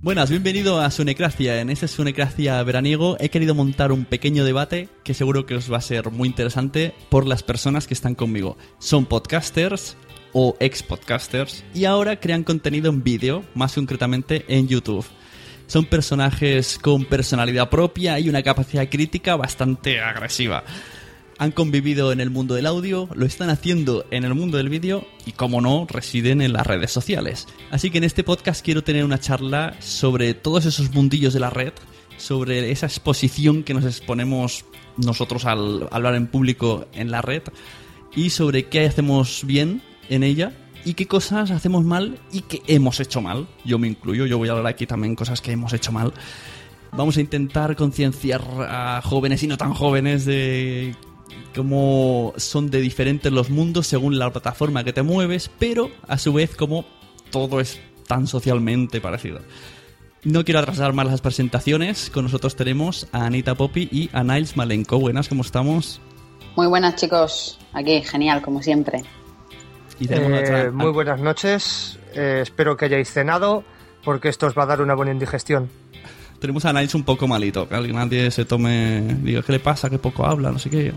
Buenas, bienvenido a Sunecracia. En este Sunecracia veraniego he querido montar un pequeño debate que seguro que os va a ser muy interesante por las personas que están conmigo. Son podcasters o ex podcasters y ahora crean contenido en vídeo, más concretamente en YouTube. Son personajes con personalidad propia y una capacidad crítica bastante agresiva han convivido en el mundo del audio, lo están haciendo en el mundo del vídeo y, como no, residen en las redes sociales. Así que en este podcast quiero tener una charla sobre todos esos mundillos de la red, sobre esa exposición que nos exponemos nosotros al hablar en público en la red y sobre qué hacemos bien en ella y qué cosas hacemos mal y qué hemos hecho mal. Yo me incluyo, yo voy a hablar aquí también cosas que hemos hecho mal. Vamos a intentar concienciar a jóvenes y no tan jóvenes de cómo son de diferentes los mundos según la plataforma que te mueves, pero a su vez como todo es tan socialmente parecido. No quiero atrasar más las presentaciones. Con nosotros tenemos a Anita Poppy y a Niles Malenko. Buenas, ¿cómo estamos? Muy buenas, chicos. Aquí, genial, como siempre. Eh, muy buenas noches. Eh, espero que hayáis cenado, porque esto os va a dar una buena indigestión. Tenemos a Niles un poco malito, que nadie se tome. Diga, ¿qué le pasa? Que poco habla, no sé qué.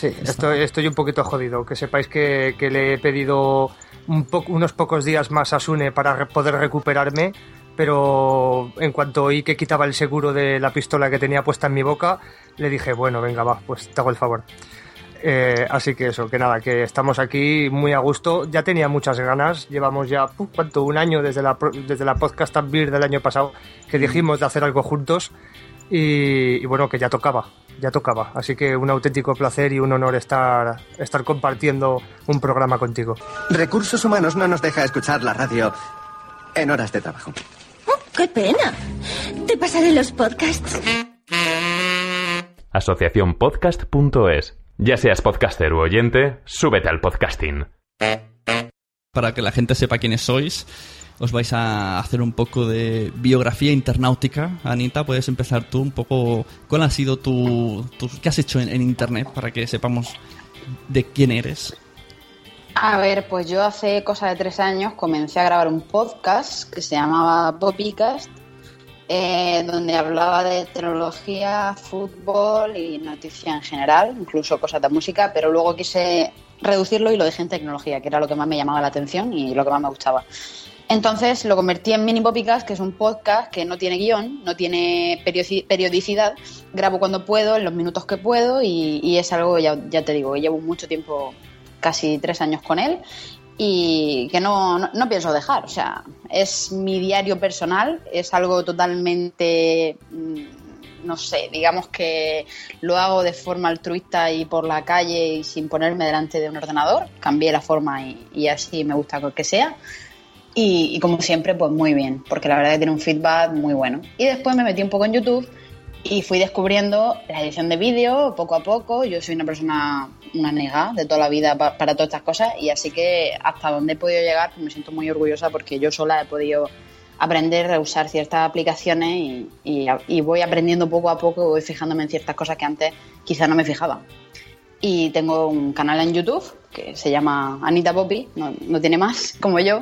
Sí, estoy, estoy un poquito jodido. Que sepáis que, le he pedido un unos pocos días más a Sune para poder recuperarme, pero en cuanto oí que quitaba el seguro de la pistola que tenía puesta en mi boca, le dije, bueno, venga, va, pues te hago el favor. Eh, así que eso, que nada, que estamos aquí muy a gusto. Ya tenía muchas ganas, llevamos ya, ¿cuánto? Un año desde la, desde la podcast Beer del año pasado que dijimos de hacer algo juntos y bueno, que ya tocaba ya tocaba. Así que un auténtico placer y un honor estar, estar compartiendo un programa contigo. Recursos Humanos no nos deja escuchar la radio en horas de trabajo. Oh, ¡Qué pena! Te pasaré los podcasts. Asociaciónpodcast.es. Ya seas podcaster u oyente, súbete al podcasting. Para que la gente sepa quiénes sois, os vais a hacer un poco de biografía internautica. Anita, puedes empezar tú un poco. ¿Cuál ha sido tu. ¿Qué has hecho en, internet para que sepamos de quién eres? A ver, pues yo hace cosa de tres años comencé a grabar un podcast que se llamaba Popicast, eh, donde hablaba de tecnología, fútbol y noticia en general, incluso cosas de música, pero luego quise reducirlo y lo dejé en tecnología, que era lo que más me llamaba la atención y lo que más me gustaba. Entonces lo convertí en Mini Popicast, que es un podcast que no tiene guion, no tiene periodicidad. Grabo cuando puedo, en los minutos que puedo, y, es algo, ya, te digo, llevo mucho tiempo, casi tres años con él, y que no, no, pienso dejar. O sea, es mi diario personal, es algo totalmente mm, no sé, digamos que lo hago de forma altruista y por la calle y sin ponerme delante de un ordenador. Cambié la forma y, y así me gusta que sea. Y, y, como siempre, pues muy bien, porque la verdad que tiene un feedback muy bueno. Y después me metí un poco en YouTube y fui descubriendo la edición de vídeo poco a poco. Yo soy una persona, una nega de toda la vida pa para todas estas cosas y así que hasta donde he podido llegar pues me siento muy orgullosa porque yo sola he podido aprender a usar ciertas aplicaciones y, y, y voy aprendiendo poco a poco, voy fijándome en ciertas cosas que antes quizá no me fijaba. Y tengo un canal en YouTube que se llama Anita Poppy, no, no tiene más como yo.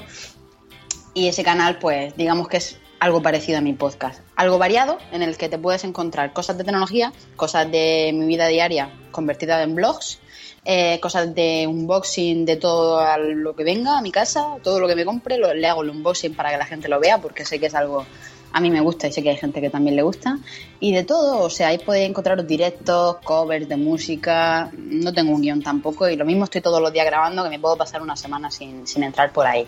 Y ese canal pues digamos que es algo parecido a mi podcast. Algo variado en el que te puedes encontrar cosas de tecnología, cosas de mi vida diaria convertidas en blogs, eh, cosas de unboxing de todo lo que venga a mi casa, todo lo que me compre, lo, le hago el unboxing para que la gente lo vea porque sé que es algo a mí me gusta y sé que hay gente que también le gusta. Y de todo, o sea, ahí podéis encontrar directos, covers de música. No tengo un guion tampoco y lo mismo estoy todos los días grabando que me puedo pasar una semana sin, sin entrar por ahí.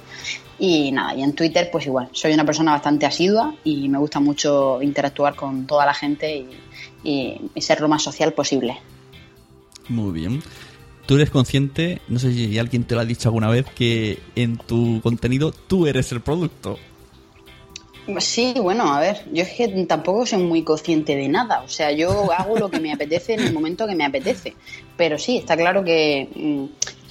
Y nada, y en Twitter pues igual, soy una persona bastante asidua y me gusta mucho interactuar con toda la gente y, y ser lo más social posible. Muy bien. Tú eres consciente, no sé si alguien te lo ha dicho alguna vez, que en tu contenido tú eres el producto. Sí, bueno, a ver, yo es que tampoco soy muy consciente de nada, o sea, yo hago lo que me apetece en el momento que me apetece, pero sí, está claro que mmm,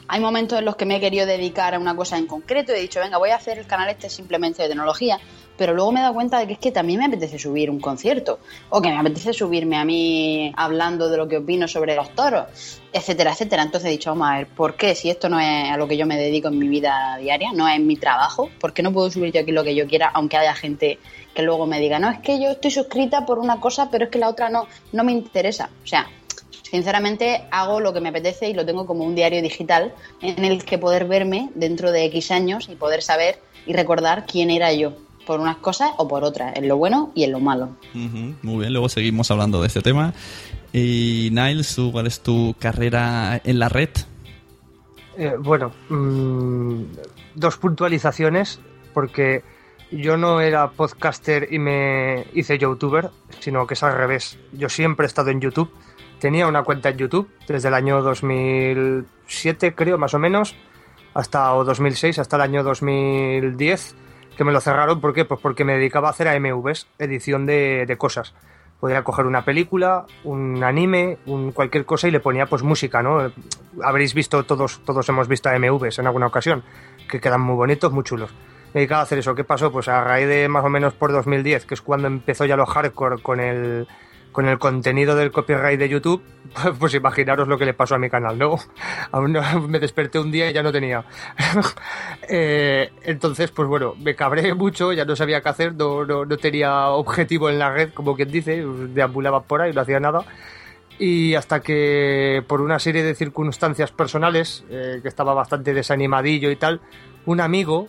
hay momentos en los que me he querido dedicar a una cosa en concreto y he dicho, venga, voy a hacer el canal este simplemente de tecnología, pero luego me he dado cuenta de que es que también me apetece subir un concierto, o que me apetece subirme a mí hablando de lo que opino sobre los toros, etcétera, etcétera. Entonces he dicho, vamos a ver, ¿por qué? Si esto no es a lo que yo me dedico en mi vida diaria, no es mi trabajo, ¿por qué no puedo subir yo aquí lo que yo quiera, aunque haya gente que luego me diga, no, es que yo estoy suscrita por una cosa, pero es que la otra no, no me interesa? O sea, sinceramente hago lo que me apetece y lo tengo como un diario digital en el que poder verme dentro de X años y poder saber y recordar quién era yo por unas cosas o por otras, en lo bueno y en lo malo. Uh -huh, muy bien, luego seguimos hablando de este tema. Y Niles, ¿cuál es tu carrera en la red? Eh, bueno, mmm, dos puntualizaciones, porque yo no era podcaster y me hice youtuber, sino que es al revés. Yo siempre he estado en YouTube. Tenía una cuenta en YouTube desde el año 2007, creo, más o menos, hasta o 2006, hasta el año 2010 que me lo cerraron, ¿por qué? Pues porque me dedicaba a hacer AMVs, edición de, de cosas. Podía coger una película, un anime, un cualquier cosa y le ponía pues música, ¿no? Habréis visto, todos, todos hemos visto AMVs en alguna ocasión, que quedan muy bonitos, muy chulos. Me dedicaba a hacer eso. ¿Qué pasó? Pues a raíz de más o menos por 2010, que es cuando empezó ya lo hardcore con el, con el contenido del copyright de YouTube, pues imaginaros lo que le pasó a mi canal, ¿no? Me desperté un día y ya no tenía. eh, entonces, pues bueno, me cabré mucho, ya no sabía qué hacer, no, no, no, tenía objetivo en la red, como quien dice, deambulaba por ahí, no hacía nada. Y hasta que, por una serie de circunstancias personales, eh, que estaba bastante desanimadillo y tal, un amigo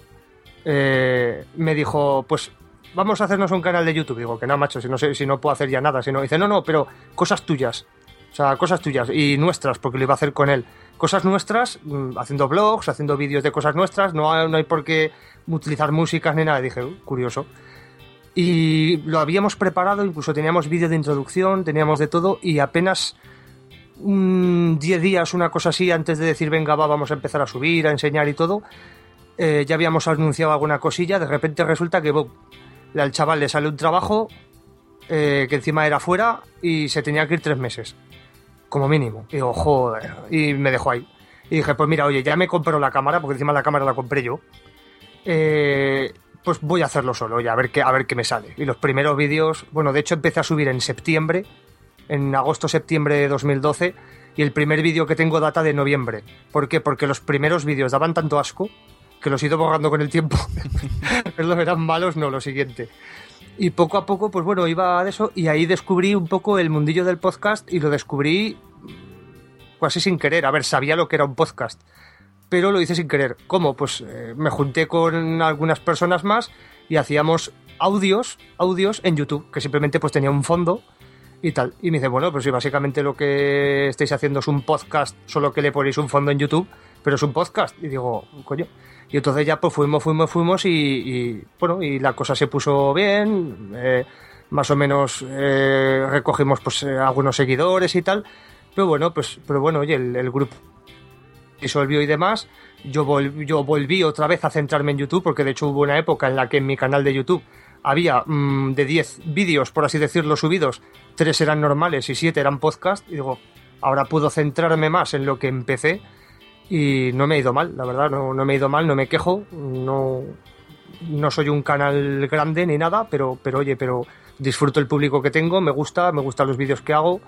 eh, me dijo, pues vamos a hacernos un canal de YouTube. Digo, que no, macho, si no, si no puedo hacer ya nada. Si no, dice, no, no, pero cosas tuyas. O sea, cosas tuyas y nuestras, porque lo iba a hacer con él. Cosas nuestras, mm, haciendo blogs, haciendo vídeos de cosas nuestras. No no hay por qué utilizar músicas ni nada. dije, uh, curioso. Y lo habíamos preparado, incluso teníamos vídeo de introducción, teníamos de todo, y apenas 10 um, días, una cosa así, antes de decir, venga, va, vamos a empezar a subir, a enseñar y todo, eh, ya habíamos anunciado alguna cosilla. De repente resulta que, al chaval le sale un trabajo eh, que encima era fuera y se tenía que ir tres meses, como mínimo. Y digo, joder, y me dejó ahí. Y dije, pues mira, oye, ya me compró la cámara, porque encima la cámara la compré yo. Eh, pues voy a hacerlo solo, ya a ver qué, a ver qué me sale. Y los primeros vídeos, bueno, de hecho empecé a subir en septiembre, en agosto-septiembre de 2012, y el primer vídeo que tengo data de noviembre. ¿Por qué? Porque los primeros vídeos daban tanto asco que los he ido borrando con el tiempo. Perdón, eran malos, no, lo siguiente. Y poco a poco, pues bueno, iba de eso y ahí descubrí un poco el mundillo del podcast y lo descubrí casi sin querer. A ver, sabía lo que era un podcast, pero lo hice sin querer. ¿Cómo? Pues eh, me junté con algunas personas más y hacíamos audios, audios en YouTube, que simplemente pues tenía un fondo y tal. Y me dice, bueno, pues si básicamente lo que estáis haciendo es un podcast, solo que le ponéis un fondo en YouTube, pero es un podcast. Y digo, coño. Y entonces ya pues fuimos, fuimos, fuimos y, bueno, y la cosa se puso bien. Eh, más o menos eh, recogimos pues eh, algunos seguidores y tal. Pero bueno, pues, pero bueno, oye, el, el grupo disolvió y demás. Yo, vol- yo volví otra vez a centrarme en YouTube, porque de hecho hubo una época en la que en mi canal de YouTube había mm, de 10 vídeos, por así decirlo, subidos, 3 eran normales y 7 eran podcast. Y digo, ahora puedo centrarme más en lo que empecé y no me ha ido mal, la verdad, no, no me ha ido mal, no me quejo, no, no soy un canal grande ni nada, pero, pero oye, pero disfruto el público que tengo, me gusta, me gustan los vídeos que hago.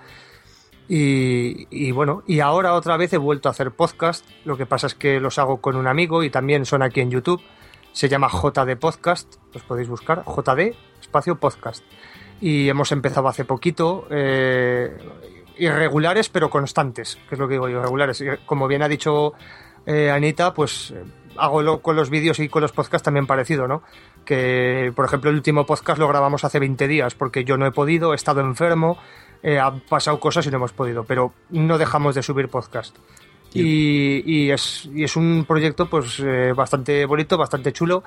Y, bueno, y ahora otra vez he vuelto a hacer podcast. Lo que pasa es que los hago con un amigo y también son aquí en YouTube. Se llama JD Podcast, los podéis buscar. JD, espacio podcast. Y hemos empezado hace poquito. eh, irregulares pero constantes, que es lo que digo yo, irregulares. Y Como bien ha dicho eh, Anita, pues eh, hago lo- con los vídeos y con los podcasts también parecido, ¿no? Que, por ejemplo, el último podcast lo grabamos hace 20 días porque yo no he podido, he estado enfermo, eh, han pasado cosas y no hemos podido, pero no dejamos de subir podcast. Y, y es, y es un proyecto pues eh, bastante bonito, bastante chulo,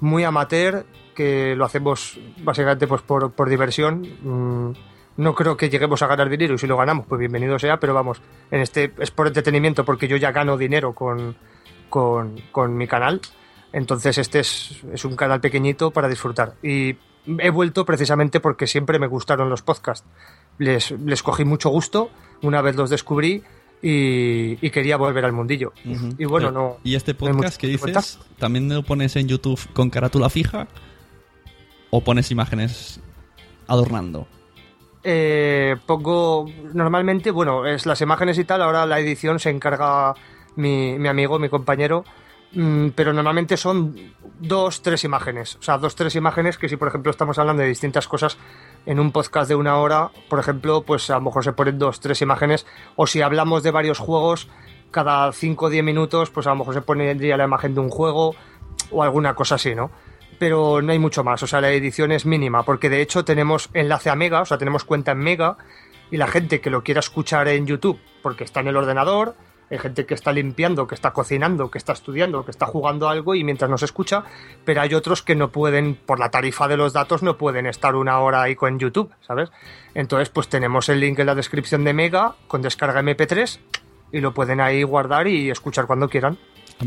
muy amateur, que lo hacemos básicamente pues por, por diversión. Mm, no creo que lleguemos a ganar dinero y si lo ganamos, pues bienvenido sea, pero vamos, en este es por entretenimiento porque yo ya gano dinero con, con, con mi canal. Entonces este es, es un canal pequeñito para disfrutar. Y he vuelto precisamente porque siempre me gustaron los podcasts. Les, les cogí mucho gusto una vez los descubrí y, y quería volver al mundillo. Y bueno, Pero, no... ¿Y este podcast que dices, también lo pones en YouTube con carátula fija? ¿O pones imágenes adornando? Eh, pongo normalmente, bueno, es las imágenes y tal, ahora la edición se encarga mi, mi amigo, mi compañero, mm, pero normalmente son dos, tres imágenes, o sea, dos, tres imágenes que si por ejemplo estamos hablando de distintas cosas en un podcast de una hora, por ejemplo, pues a lo mejor se ponen dos, tres imágenes, o si hablamos de varios juegos, cada 5 o 10 minutos, pues a lo mejor se pondría la imagen de un juego o alguna cosa así, ¿no? Pero no hay mucho más. O sea, la edición es mínima, porque de hecho tenemos enlace a Mega, o sea, tenemos cuenta en Mega, y la gente que lo quiera escuchar en YouTube, porque está en el ordenador, hay gente que está limpiando, que está cocinando, que está estudiando, que está jugando algo y mientras nos escucha, pero hay otros que no pueden, por la tarifa de los datos, no pueden estar una hora ahí con YouTube, ¿sabes? Entonces, pues tenemos el link en la descripción de Mega con descarga MP3 y lo pueden ahí guardar y escuchar cuando quieran.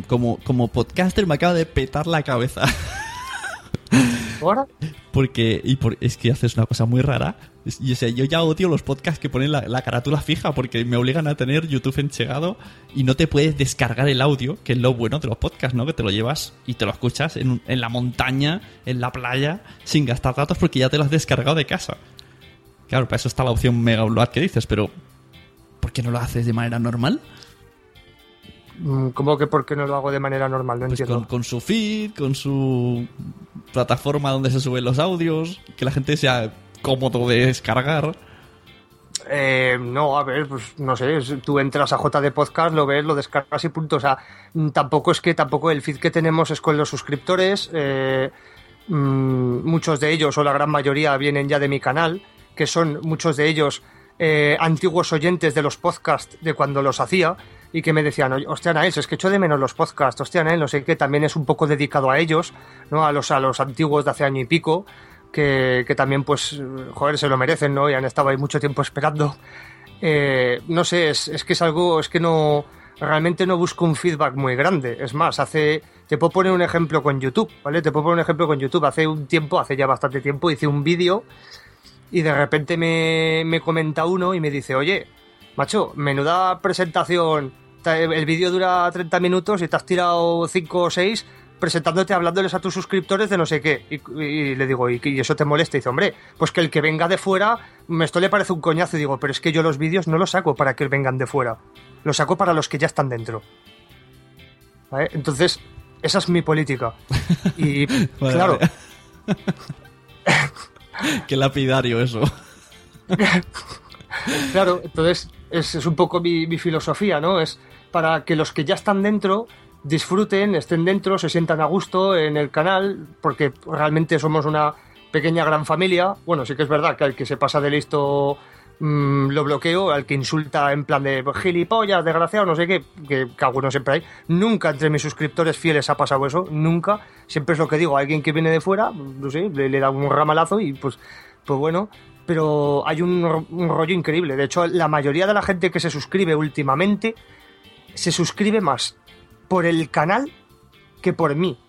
Como, como podcaster me acaba de petar la cabeza. Porque, y por, es que haces una cosa muy rara. Yo ya odio los podcasts que ponen la, la carátula fija porque me obligan a tener YouTube enchegado y no te puedes descargar el audio, que es lo bueno de los podcasts, ¿no? Que te lo llevas y te lo escuchas en, en la montaña, en la playa, sin gastar datos porque ya te lo has descargado de casa. Claro, para eso está la opción Mega Upload que dices, pero ¿por qué no lo haces de manera normal? Mm, ¿Cómo que por qué no lo hago de manera normal? No Pues entiendo. con, con su feed, con su plataforma donde se suben los audios, que la gente sea cómodo de descargar. Eh, no, a ver, pues no sé, tú entras a JD Podcast, lo ves, lo descargas y punto. O sea, mm, tampoco es que tampoco el feed que tenemos es con los suscriptores. eh, mm, muchos de ellos, o la gran mayoría, vienen ya de mi canal, que son muchos de ellos eh, antiguos oyentes de los podcasts de cuando los hacía y que me decían, "Oye, hostia, Nael, es que echo de menos los podcasts, hostia, Nael, no sé qué, también es un poco dedicado a ellos, ¿no? A los, a los antiguos de hace año y pico, que, que también, pues, joder, se lo merecen, ¿no? Y han estado ahí mucho tiempo esperando. Eh, no sé, es, es que es algo, es que no, realmente no busco un feedback muy grande. Es más, hace, te puedo poner un ejemplo con YouTube, ¿vale? Te puedo poner un ejemplo con YouTube. Hace un tiempo, hace ya bastante tiempo, hice un vídeo y de repente me, me comenta uno y me dice, oye, macho, menuda presentación, ta- el vídeo dura 30 minutos y te has tirado 5 o 6 presentándote, hablándoles a tus suscriptores de no sé qué. Y, y le digo, ¿y, y eso te molesta? Y dice, hombre, pues que el que venga de fuera, esto le parece un coñazo. Y digo, pero es que yo los vídeos no los saco para que vengan de fuera, los saco para los que ya están dentro. ¿Vale? Entonces, esa es mi política. Y Vale, claro, vale. Qué lapidario eso. Claro, entonces es, es un poco mi, mi filosofía, ¿no? Es para que los que ya están dentro disfruten, estén dentro, se sientan a gusto en el canal, porque realmente somos una pequeña gran familia. Bueno, sí que es verdad que el que se pasa de listo mm, lo bloqueo, al que insulta en plan de gilipollas, desgraciado, no sé qué, que, que siempre hay. Nunca entre mis suscriptores fieles ha pasado eso, nunca. Siempre es lo que digo, alguien que viene de fuera, no sé, le, da un ramalazo y pues, pues bueno. Pero hay un, un rollo increíble. De hecho, la mayoría de la gente que se suscribe últimamente se suscribe más por el canal que por mí.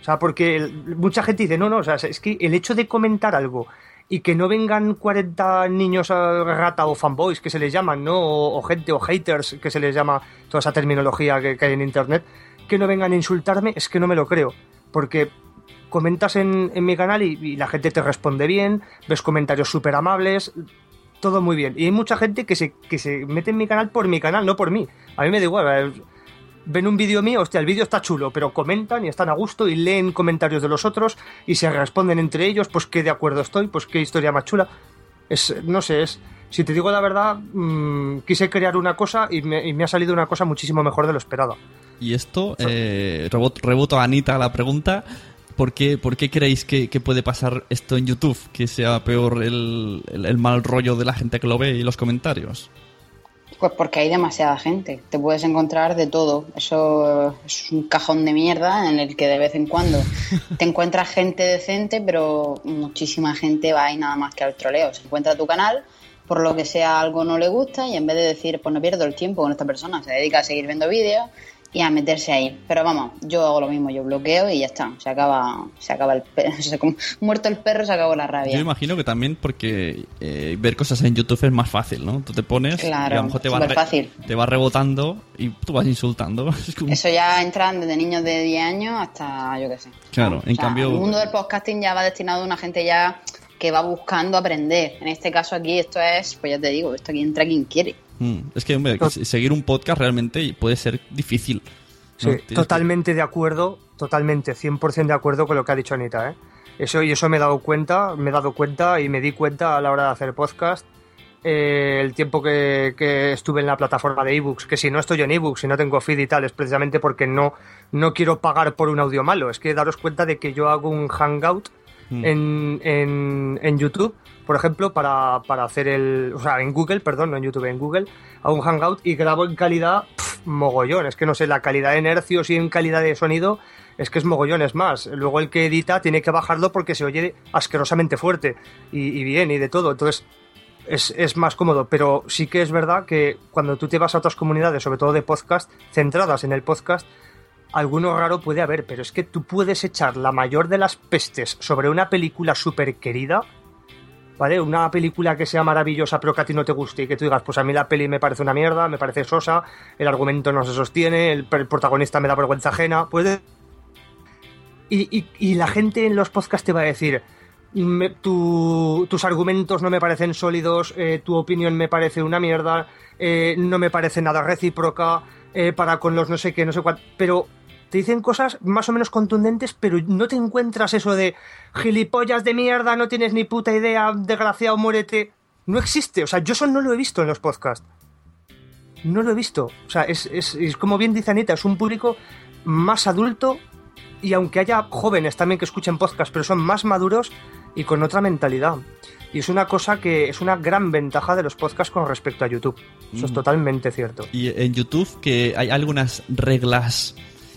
O sea, porque mucha gente dice, no, no, o sea, es que el hecho de comentar algo y que no vengan 40 niños rata o fanboys que se les llaman, ¿no? O, gente o haters que se les llama toda esa terminología que, hay en internet, que no vengan a insultarme, es que no me lo creo. Porque comentas en, mi canal y la gente te responde bien, ves comentarios súper amables, todo muy bien. Y hay mucha gente que se, que se mete en mi canal por mi canal, no por mí. A mí me da igual. Ven un vídeo mío, hostia, el vídeo está chulo, pero comentan y están a gusto y leen comentarios de los otros y se responden entre ellos, pues qué de acuerdo estoy, pues qué historia más chula. Es, no sé, es... Si te digo la verdad, mm, quise crear una cosa y me, y me ha salido una cosa muchísimo mejor de lo esperado. Y esto, eh, rebot- reboto a Anita la pregunta. ¿Por qué, por qué creéis que, que puede pasar esto en YouTube? Que sea peor el, el- el mal rollo de la gente que lo ve y los comentarios. Pues porque hay demasiada gente. Te puedes encontrar de todo. Eso es un cajón de mierda en el que de vez en cuando te encuentras gente decente, pero muchísima gente va ahí nada más que al troleo. Se encuentra tu canal, por lo que sea algo no le gusta y en vez de decir, pues no pierdo el tiempo con esta persona, se dedica a seguir viendo vídeos y a meterse ahí. Pero vamos, yo hago lo mismo, yo bloqueo y ya está. Se acaba, se acaba el perro. muerto el perro, se acabó la rabia. Yo imagino que también porque eh, ver cosas en YouTube es más fácil, ¿no? Tú te pones Claro, y a lo mejor te va, superfácil. te va rebotando y tú vas insultando. Es como- Eso ya entran desde niños de 10 años hasta, yo qué sé. Claro, en O sea, cambio... El mundo del podcasting ya va destinado a una gente ya que va buscando aprender. En este caso aquí esto es, pues ya te digo, esto aquí entra quien quiere. Mm, es que, hombre, seguir un podcast realmente puede ser difícil. Sí, ¿no? Tienes que- totalmente de acuerdo, totalmente, 100% de acuerdo con lo que ha dicho Anita, ¿eh? Eso, y eso me he dado cuenta, me he dado cuenta y me di cuenta a la hora de hacer podcast. eh, el tiempo que, que estuve en la plataforma de ebooks, que si no estoy en ebooks, si no tengo feed y tal, es precisamente porque no, no quiero pagar por un audio malo. Es que daros cuenta de que yo hago un hangout Mm. en, en, en YouTube, por ejemplo, para, para hacer el. O sea, en Google, perdón, no en YouTube, en Google, hago un hangout y grabo en calidad pf, mogollón. Es que no sé, la calidad de hercios y en calidad de sonido es que es mogollón, es más. Luego el que edita tiene que bajarlo porque se oye asquerosamente fuerte y, y bien y de todo. Entonces. Es, es más cómodo, pero sí que es verdad que cuando tú te vas a otras comunidades, sobre todo de podcast, centradas en el podcast, alguno raro puede haber, pero es que tú puedes echar la mayor de las pestes sobre una película súper querida, ¿vale? Una película que sea maravillosa pero que a ti no te guste y que tú digas, pues a mí la peli me parece una mierda, me parece sosa, el argumento no se sostiene, el, protagonista me da vergüenza ajena, pues... Y, y- la gente en los podcasts te va a decir, tus argumentos no me parecen sólidos, eh, tu opinión me parece una mierda, eh, no me parece nada recíproca, eh, para con los no sé qué, no sé cuál, pero te dicen cosas más o menos contundentes, pero no te encuentras eso de gilipollas de mierda, no tienes ni puta idea, desgraciado, muérete. No existe, o sea, yo eso no lo he visto en los podcasts. No lo he visto. O sea, es, es- es como bien dice Anita, es un público más adulto y aunque haya jóvenes también que escuchen podcast, pero son más maduros y con otra mentalidad. Y es una cosa que es una gran ventaja de los podcasts con respecto a YouTube. Eso es Mm. totalmente cierto. Y en YouTube que hay algunas reglas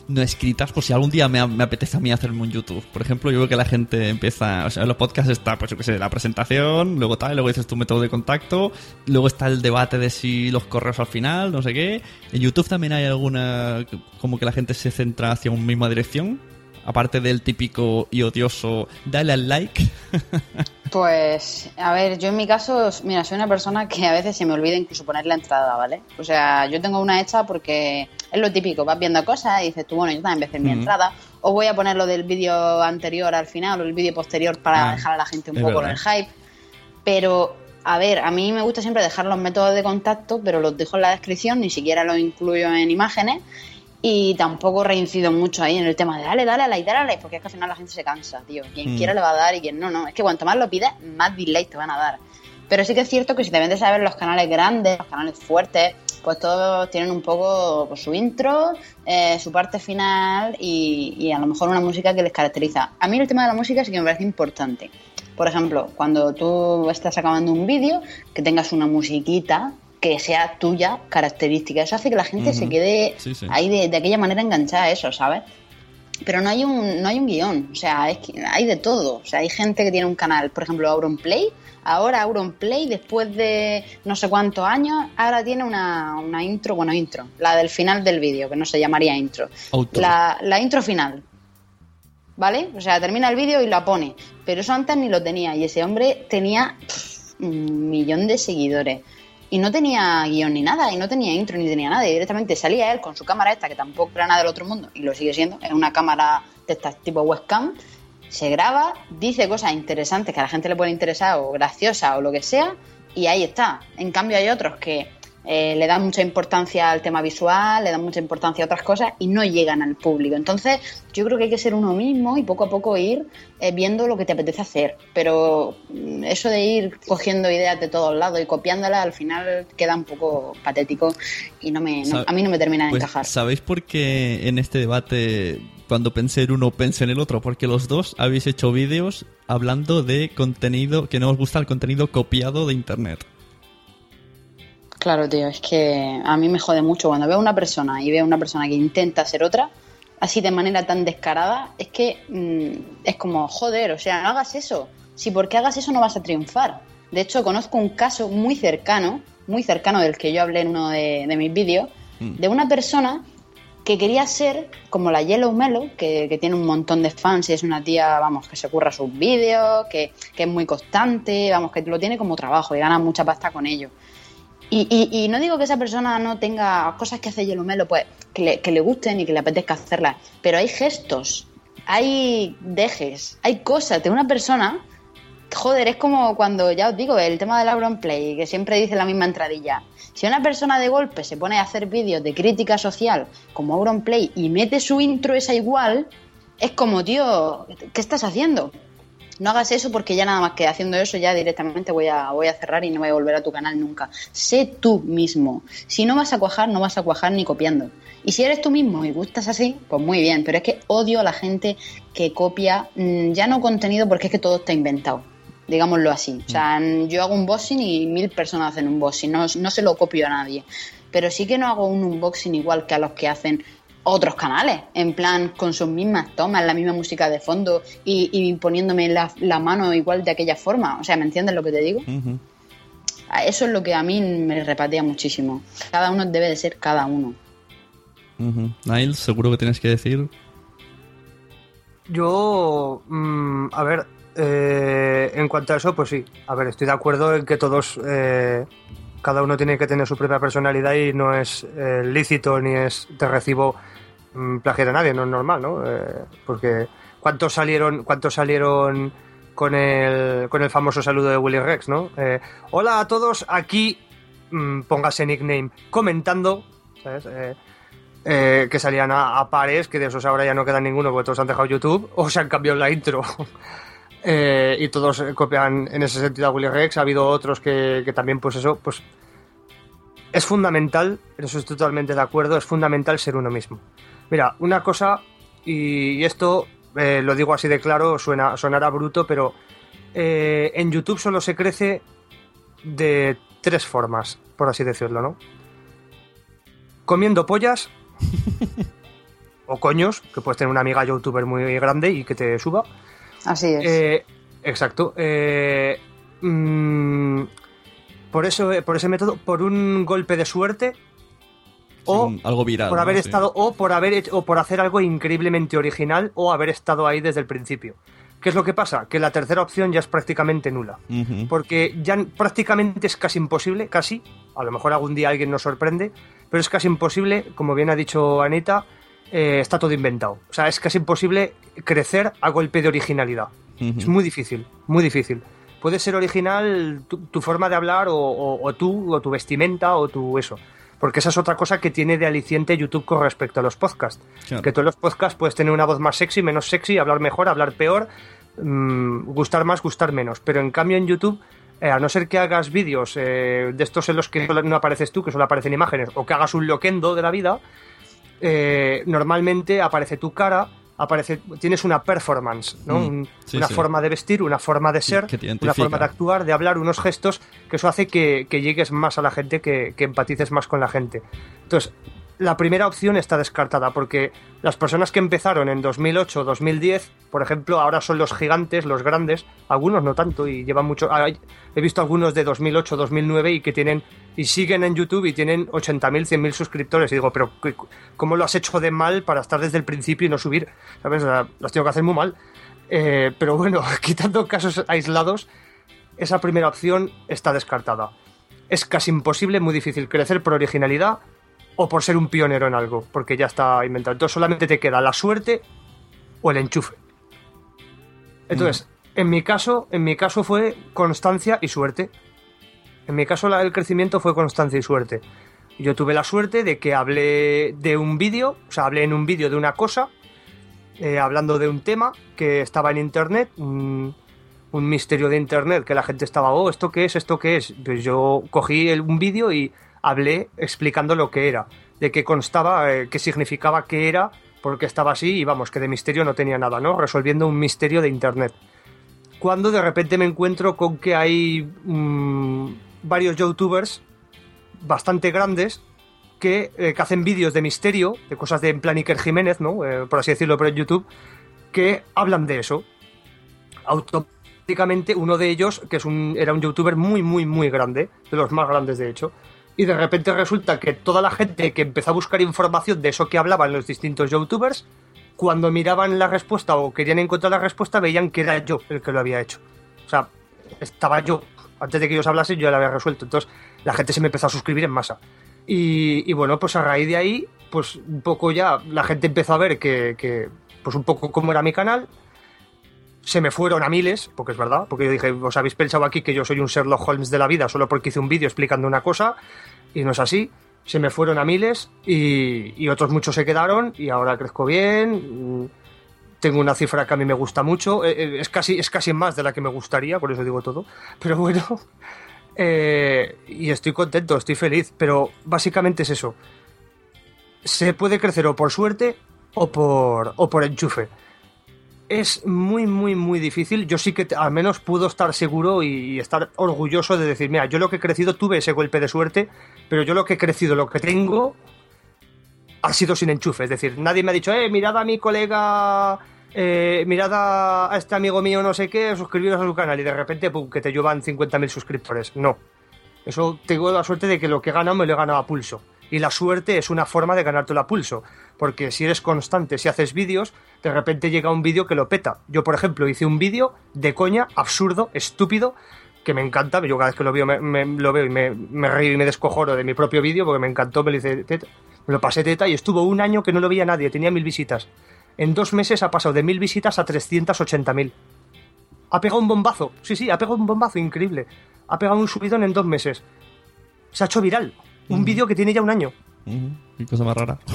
no escritas por si algún día me, apetece a mí hacerme un YouTube. Por ejemplo, yo veo que la gente empieza, o sea, en los podcasts está, pues yo qué sé, la presentación, luego tal, luego dices tu método de contacto, luego está el debate de si los correos al final, no sé qué. En YouTube también hay alguna, como que la gente se centra hacia una misma dirección, aparte del típico y odioso, dale al like. Pues, a ver, yo en mi caso, mira, soy una persona que a veces se me olvida incluso poner la entrada, ¿vale? O sea, yo tengo una hecha porque es lo típico, vas viendo cosas y dices tú, bueno, yo también voy a hacer mi entrada, o voy a poner lo del vídeo anterior al final o el vídeo posterior para Ah, dejar a la gente un poco en el hype. Pero, a ver, a mí me gusta siempre dejar los métodos de contacto, pero los dejo en la descripción, ni siquiera los incluyo en imágenes. Y tampoco reincido mucho ahí en el tema de dale, dale, like, dale, like, porque es que al final la gente se cansa, tío. Quien Mm. quiera le va a dar y quien no, no. Es que cuanto más lo pides, más dislikes te van a dar. Pero sí que es cierto que si te vendes a ver los canales grandes, los canales fuertes, pues todos tienen un poco pues, su intro, eh, su parte final y, y a lo mejor una música que les caracteriza. A mí el tema de la música sí que me parece importante. por ejemplo, cuando tú estás acabando un vídeo, que tengas una musiquita que sea tuya, característica. Eso hace que la gente se quede Sí, sí. ahí de, de aquella manera enganchada a eso, ¿sabes? Pero no hay un, no hay un guion, o sea, es que hay de todo. O sea, hay gente que tiene un canal, por ejemplo, Auronplay. Ahora Auronplay, después de no sé cuántos años, ahora tiene una, una intro, bueno, intro, la del final del vídeo, que no se llamaría intro. La, la intro final. ¿Vale? O sea, termina el vídeo y la pone. Pero eso antes ni lo tenía. Y ese hombre tenía pff, un millón de seguidores. Y no tenía guion ni nada, y no tenía intro ni tenía nada. Y directamente salía él con su cámara esta, que tampoco era nada del otro mundo, y lo sigue siendo. Es una cámara de estas tipo webcam. Se graba, dice cosas interesantes que a la gente le puede interesar, o graciosas, o lo que sea, y ahí está. En cambio, hay otros que eh, le dan mucha importancia al tema visual, le dan mucha importancia a otras cosas y no llegan al público. Entonces, yo creo que hay que ser uno mismo y poco a poco ir eh, viendo lo que te apetece hacer. Pero mm, eso de ir cogiendo ideas de todos lados y copiándolas, al final queda un poco patético y no me, no- a mí no me termina de Pues, encajar. ¿Sabéis por qué en este debate, cuando pensé en uno, pensé en el otro? Porque los dos habéis hecho vídeos hablando de contenido que no os gusta el contenido copiado de internet. Claro, tío, es que a mí me jode mucho cuando veo a una persona y veo a una persona que intenta ser otra, así de manera tan descarada, es que mm, es como, joder, o sea, no hagas eso. Si porque hagas eso no vas a triunfar. De hecho, conozco un caso muy cercano, muy cercano del que yo hablé en uno de, de mis vídeos, de una persona que quería ser como la Yellow Melo, que, que tiene un montón de fans y es una tía, vamos, que se curra sus vídeos, que, que es muy constante, vamos, que lo tiene como trabajo y gana mucha pasta con ello. Y, y- y no digo que esa persona no tenga cosas que hace Yellow Melo, pues que le, que le gusten y que le apetezca hacerlas, pero hay gestos, hay dejes, hay cosas de una persona. Joder, es como cuando, ya os digo, el tema del Auronplay, que siempre dice la misma entradilla. Si una persona de golpe se pone a hacer vídeos de crítica social como Auronplay y mete su intro esa igual, es como, tío, ¿qué estás haciendo? No hagas eso porque ya nada más que haciendo eso ya directamente voy a, voy a cerrar y no voy a volver a tu canal nunca. Sé tú mismo. Si no vas a cuajar, no vas a cuajar ni copiando. Y si eres tú mismo y gustas así, pues muy bien. Pero es que odio a la gente que copia mm, ya no contenido porque es que todo está inventado. Digámoslo así. O sea, mm, yo hago un boxing y mil personas hacen un boxing. No, no se lo copio a nadie. Pero sí que no hago un unboxing igual que a los que hacen otros canales, en plan con sus mismas tomas, la misma música de fondo y, y poniéndome la, la mano igual de aquella forma. O sea, ¿me entiendes lo que te digo? Eso es lo que a mí me repatea muchísimo. Cada uno debe de ser cada uno. Niles, seguro que tienes que decir. Yo, mm, a ver, eh, en cuanto a eso, pues sí. A ver, estoy de acuerdo en que todos, eh, cada uno tiene que tener su propia personalidad y no es eh, lícito ni es de recibo plagiar a nadie, no es normal, ¿no? Eh, porque ¿cuántos salieron, cuántos salieron con el, con el famoso saludo de Willy Rex, ¿no? Eh, Hola a todos, aquí mm, póngase nickname comentando, ¿sabes? Eh, que salían a, pares, que de esos ahora ya no queda ninguno porque todos han dejado YouTube o se han cambiado la intro. Y todos copian en ese sentido a Willy Rex. Ha habido otros que, que también, pues eso, pues es fundamental, en eso estoy totalmente de acuerdo, es fundamental ser uno mismo. Mira, una cosa, y, esto eh, lo digo así de claro, suena, sonará bruto, pero eh, en YouTube solo se crece de tres formas, por así decirlo, ¿no? Comiendo pollas o coños, que puedes tener una amiga youtuber muy grande y que te suba. Así es. Eh, exacto. mm, por eso, por ese método, por un golpe de suerte o algo viral. por ¿no? haber Sí. estado o por haber hecho, o por hacer algo increíblemente original o haber estado ahí desde el principio. ¿Qué es lo que pasa? Que la tercera opción ya es prácticamente nula. Porque ya prácticamente es casi imposible, casi, a lo mejor algún día alguien nos sorprende, pero es casi imposible, como bien ha dicho Anita, eh, está todo inventado. O sea, es casi imposible crecer a golpe de originalidad. Es muy difícil, muy difícil. Puede ser original tu, tu forma de hablar o, o- o tú, o tu vestimenta, o tu eso. Porque esa es otra cosa que tiene de aliciente YouTube con respecto a los podcasts. Claro. Que tú en los podcasts puedes tener una voz más sexy, menos sexy, hablar mejor, hablar peor, mm, gustar más, gustar menos. Pero en cambio en YouTube, eh, a no ser que hagas vídeos eh, de estos en los que no apareces tú, que solo aparecen imágenes, o que hagas un loquendo de la vida, eh, normalmente aparece tu cara, aparece, tienes una performance, ¿no? Mm, Un- sí, una sí. forma de vestir, una forma de ser, una forma de actuar, de hablar, unos gestos, que eso hace que, que llegues más a la gente, que, que empatices más con la gente. Entonces, la primera opción está descartada porque las personas que empezaron en 2008 2010, por ejemplo, ahora son los gigantes, los grandes, algunos no tanto y llevan mucho. ah, He visto algunos de 2008 2009 y que tienen y siguen en YouTube y tienen 80.000, 100.000 suscriptores y digo, pero ¿qué- ¿cómo lo has hecho de mal para estar desde el principio y no subir? ¿Sabes? O has tenido que hacer muy mal. Eh, pero bueno, quitando casos aislados, esa primera opción está descartada. Es casi imposible, muy difícil crecer por originalidad o por ser un pionero en algo, porque ya está inventado. Entonces solamente te queda la suerte o el enchufe. Entonces, en mi caso, en mi caso fue constancia y suerte. En mi caso la- el crecimiento fue constancia y suerte. Yo tuve la suerte de que hablé de un vídeo, o sea, hablé en un vídeo de una cosa, eh, hablando de un tema que estaba en internet, un, un misterio de internet, que la gente estaba, oh, ¿esto qué es? ¿Esto qué es? Pues yo cogí el- un vídeo y hablé explicando lo que era, de qué constaba, eh, qué significaba, qué era, por qué estaba así, y vamos, que de misterio no tenía nada, ¿no? Resolviendo un misterio de internet. Cuando de repente me encuentro con que hay mm, varios youtubers bastante grandes que, eh, que hacen vídeos de misterio, de cosas de en plan Jiménez, ¿no? Eh, por así decirlo, en YouTube, que hablan de eso. Automáticamente uno de ellos, que es un, era un youtuber muy, muy, muy grande, de los más grandes de hecho, y de repente resulta que toda la gente que empezó a buscar información de eso que hablaban los distintos youtubers, cuando miraban la respuesta o querían encontrar la respuesta, veían que era yo el que lo había hecho. O sea, estaba yo. Antes de que ellos hablasen, yo ya lo había resuelto. Entonces, la gente se me empezó a suscribir en masa. Y, bueno, pues a raíz de ahí, pues un poco ya la gente empezó a ver que, que, pues un poco cómo era mi canal. Se me fueron a miles, porque es verdad, porque yo dije, os habéis pensado aquí que yo soy un Sherlock Holmes de la vida solo porque hice un vídeo explicando una cosa, y no es así. Se me fueron a miles y, otros muchos se quedaron y ahora crezco bien. Tengo una cifra que a mí me gusta mucho, eh, eh, es casi, es casi más de la que me gustaría, por eso digo todo. Pero bueno, eh, y estoy contento, estoy feliz, pero básicamente es eso. Se puede crecer o por suerte o por, o por enchufe. Es muy, muy, muy difícil. Yo sí que al menos puedo estar seguro y, estar orgulloso de decir, mira, yo lo que he crecido tuve ese golpe de suerte, pero yo lo que he crecido, lo que tengo, ha sido sin enchufe. Es decir, nadie me ha dicho, eh, mirad a mi colega, eh, mirad a este amigo mío no sé qué, suscribiros a su canal y de repente, pum, que te llevan 50.000 suscriptores. No. Eso tengo la suerte de que lo que he ganado me lo he ganado a pulso. Y la suerte es una forma de ganártelo a pulso. Porque si eres constante, si haces vídeos, de repente llega un vídeo que lo peta. Yo, por ejemplo, hice un vídeo de coña, absurdo, estúpido, que me encanta. Yo cada vez que lo veo, me, lo veo y me, me río y me descojoro de mi propio vídeo porque me encantó, me lo, hice teta, me lo pasé teta y estuvo un año que no lo veía nadie, tenía mil visitas. En dos meses ha pasado de mil visitas a 380.000. Ha pegado un bombazo, sí, sí, ha pegado un bombazo increíble. Ha pegado un subidón en dos meses. Se ha hecho viral. Un vídeo que tiene ya un año. Qué cosa más rara.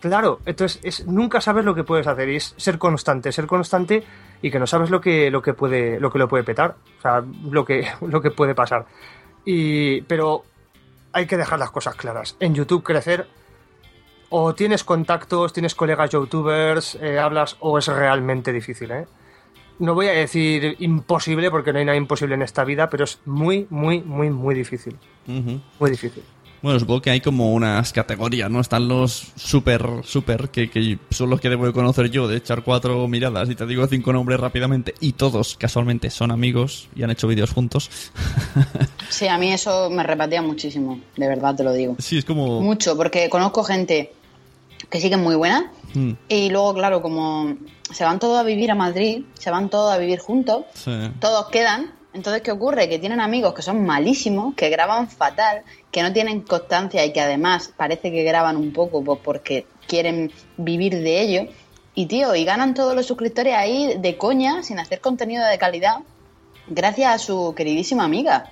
Claro, entonces es nunca sabes lo que puedes hacer y es ser constante, ser constante y que no sabes lo que, lo que puede, lo que lo puede petar, o sea, lo que, lo que puede pasar. Y, pero hay que dejar las cosas claras. En YouTube crecer o tienes contactos, tienes colegas youtubers, eh, hablas o es realmente difícil, ¿eh? No voy a decir imposible porque no hay nada imposible en esta vida, pero es muy, muy, muy, muy difícil. Muy difícil. Bueno, supongo que hay como unas categorías, ¿no? Están los super, super, que, que son los que debo de conocer yo, de echar cuatro miradas y te digo cinco nombres rápidamente, y todos casualmente son amigos y han hecho vídeos juntos. Sí, a mí eso me repatía muchísimo, de verdad te lo digo. Sí, es como... Mucho, porque conozco gente que sí que es muy buena Mm, y luego, claro, como se van todos a vivir a Madrid, se van todos a vivir juntos, sí. todos quedan. Entonces, ¿qué ocurre? Que tienen amigos que son malísimos, que graban fatal, que no tienen constancia y que además parece que graban un poco pues, porque quieren vivir de ello. Y tío, y ganan todos los suscriptores ahí de coña, sin hacer contenido de calidad, gracias a su queridísima amiga.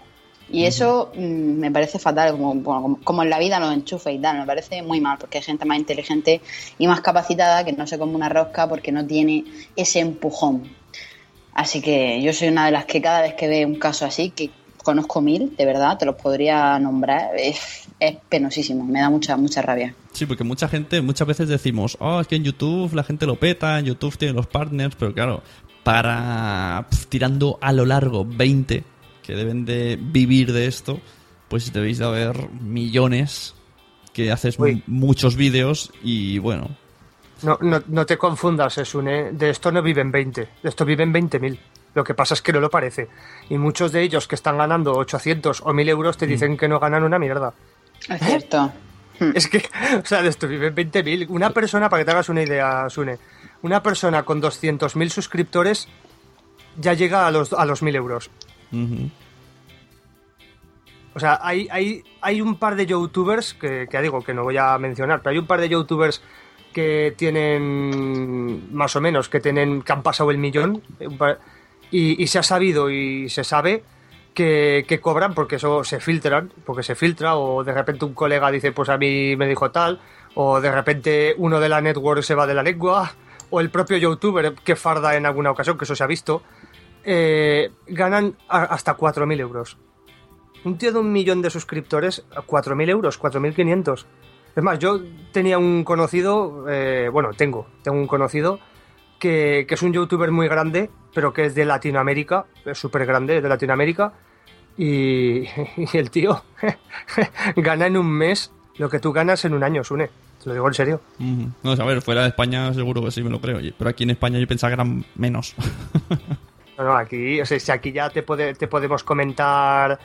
Y eso mm, me parece fatal, como, bueno, como, como en la vida los enchufes y tal, me parece muy mal, porque hay gente más inteligente y más capacitada que no se come una rosca porque no tiene ese empujón. Así que yo soy una de las que cada vez que ve un caso así, que conozco mil, de verdad, te los podría nombrar. Es, es penosísimo, me da mucha, mucha rabia. Sí, porque mucha gente, muchas veces decimos, oh, es que en YouTube la gente lo peta, en YouTube tiene los partners, pero claro, para pf, tirando a lo largo 20 que deben de vivir de esto, pues debéis de haber millones que haces muchos vídeos y bueno, No, no, no te confundas, Esune. De esto no viven 20, de esto viven 20.000. Lo que pasa es que no lo parece. Y muchos de ellos que están ganando 800 o 1000 euros te dicen que no ganan una mierda. Es cierto. Es que, o sea, de esto viven 20.000. Una persona, para que te hagas una idea, Sune, una persona con 200.000 suscriptores ya llega a los, a los 1000 euros. O sea, hay, hay, hay un par de youtubers que, que ya digo que no voy a mencionar, pero hay un par de youtubers que tienen más o menos, que tienen, que han pasado el millón par- y, se ha sabido y se sabe que, cobran porque eso se filtran, porque se filtra, o de repente un colega dice, pues a mí me dijo tal, o de repente uno de la network se va de la lengua, o el propio youtuber que farda en alguna ocasión, que eso se ha visto, eh, ganan hasta 4.000 euros. Un tío de un millón de suscriptores, a 4.000 euros, 4.500. Es más, yo tenía un conocido, eh, bueno, tengo, tengo un conocido que, que es un youtuber muy grande, pero que es de Latinoamérica, es súper grande, es de Latinoamérica, y, y el tío gana en un mes lo que tú ganas en un año, Sune. Te lo digo en serio. No, a ver, fuera de España seguro que sí me lo creo, pero aquí en España yo pensaba que eran menos. No, no, aquí, o sea, si aquí ya te, puede- te podemos comentar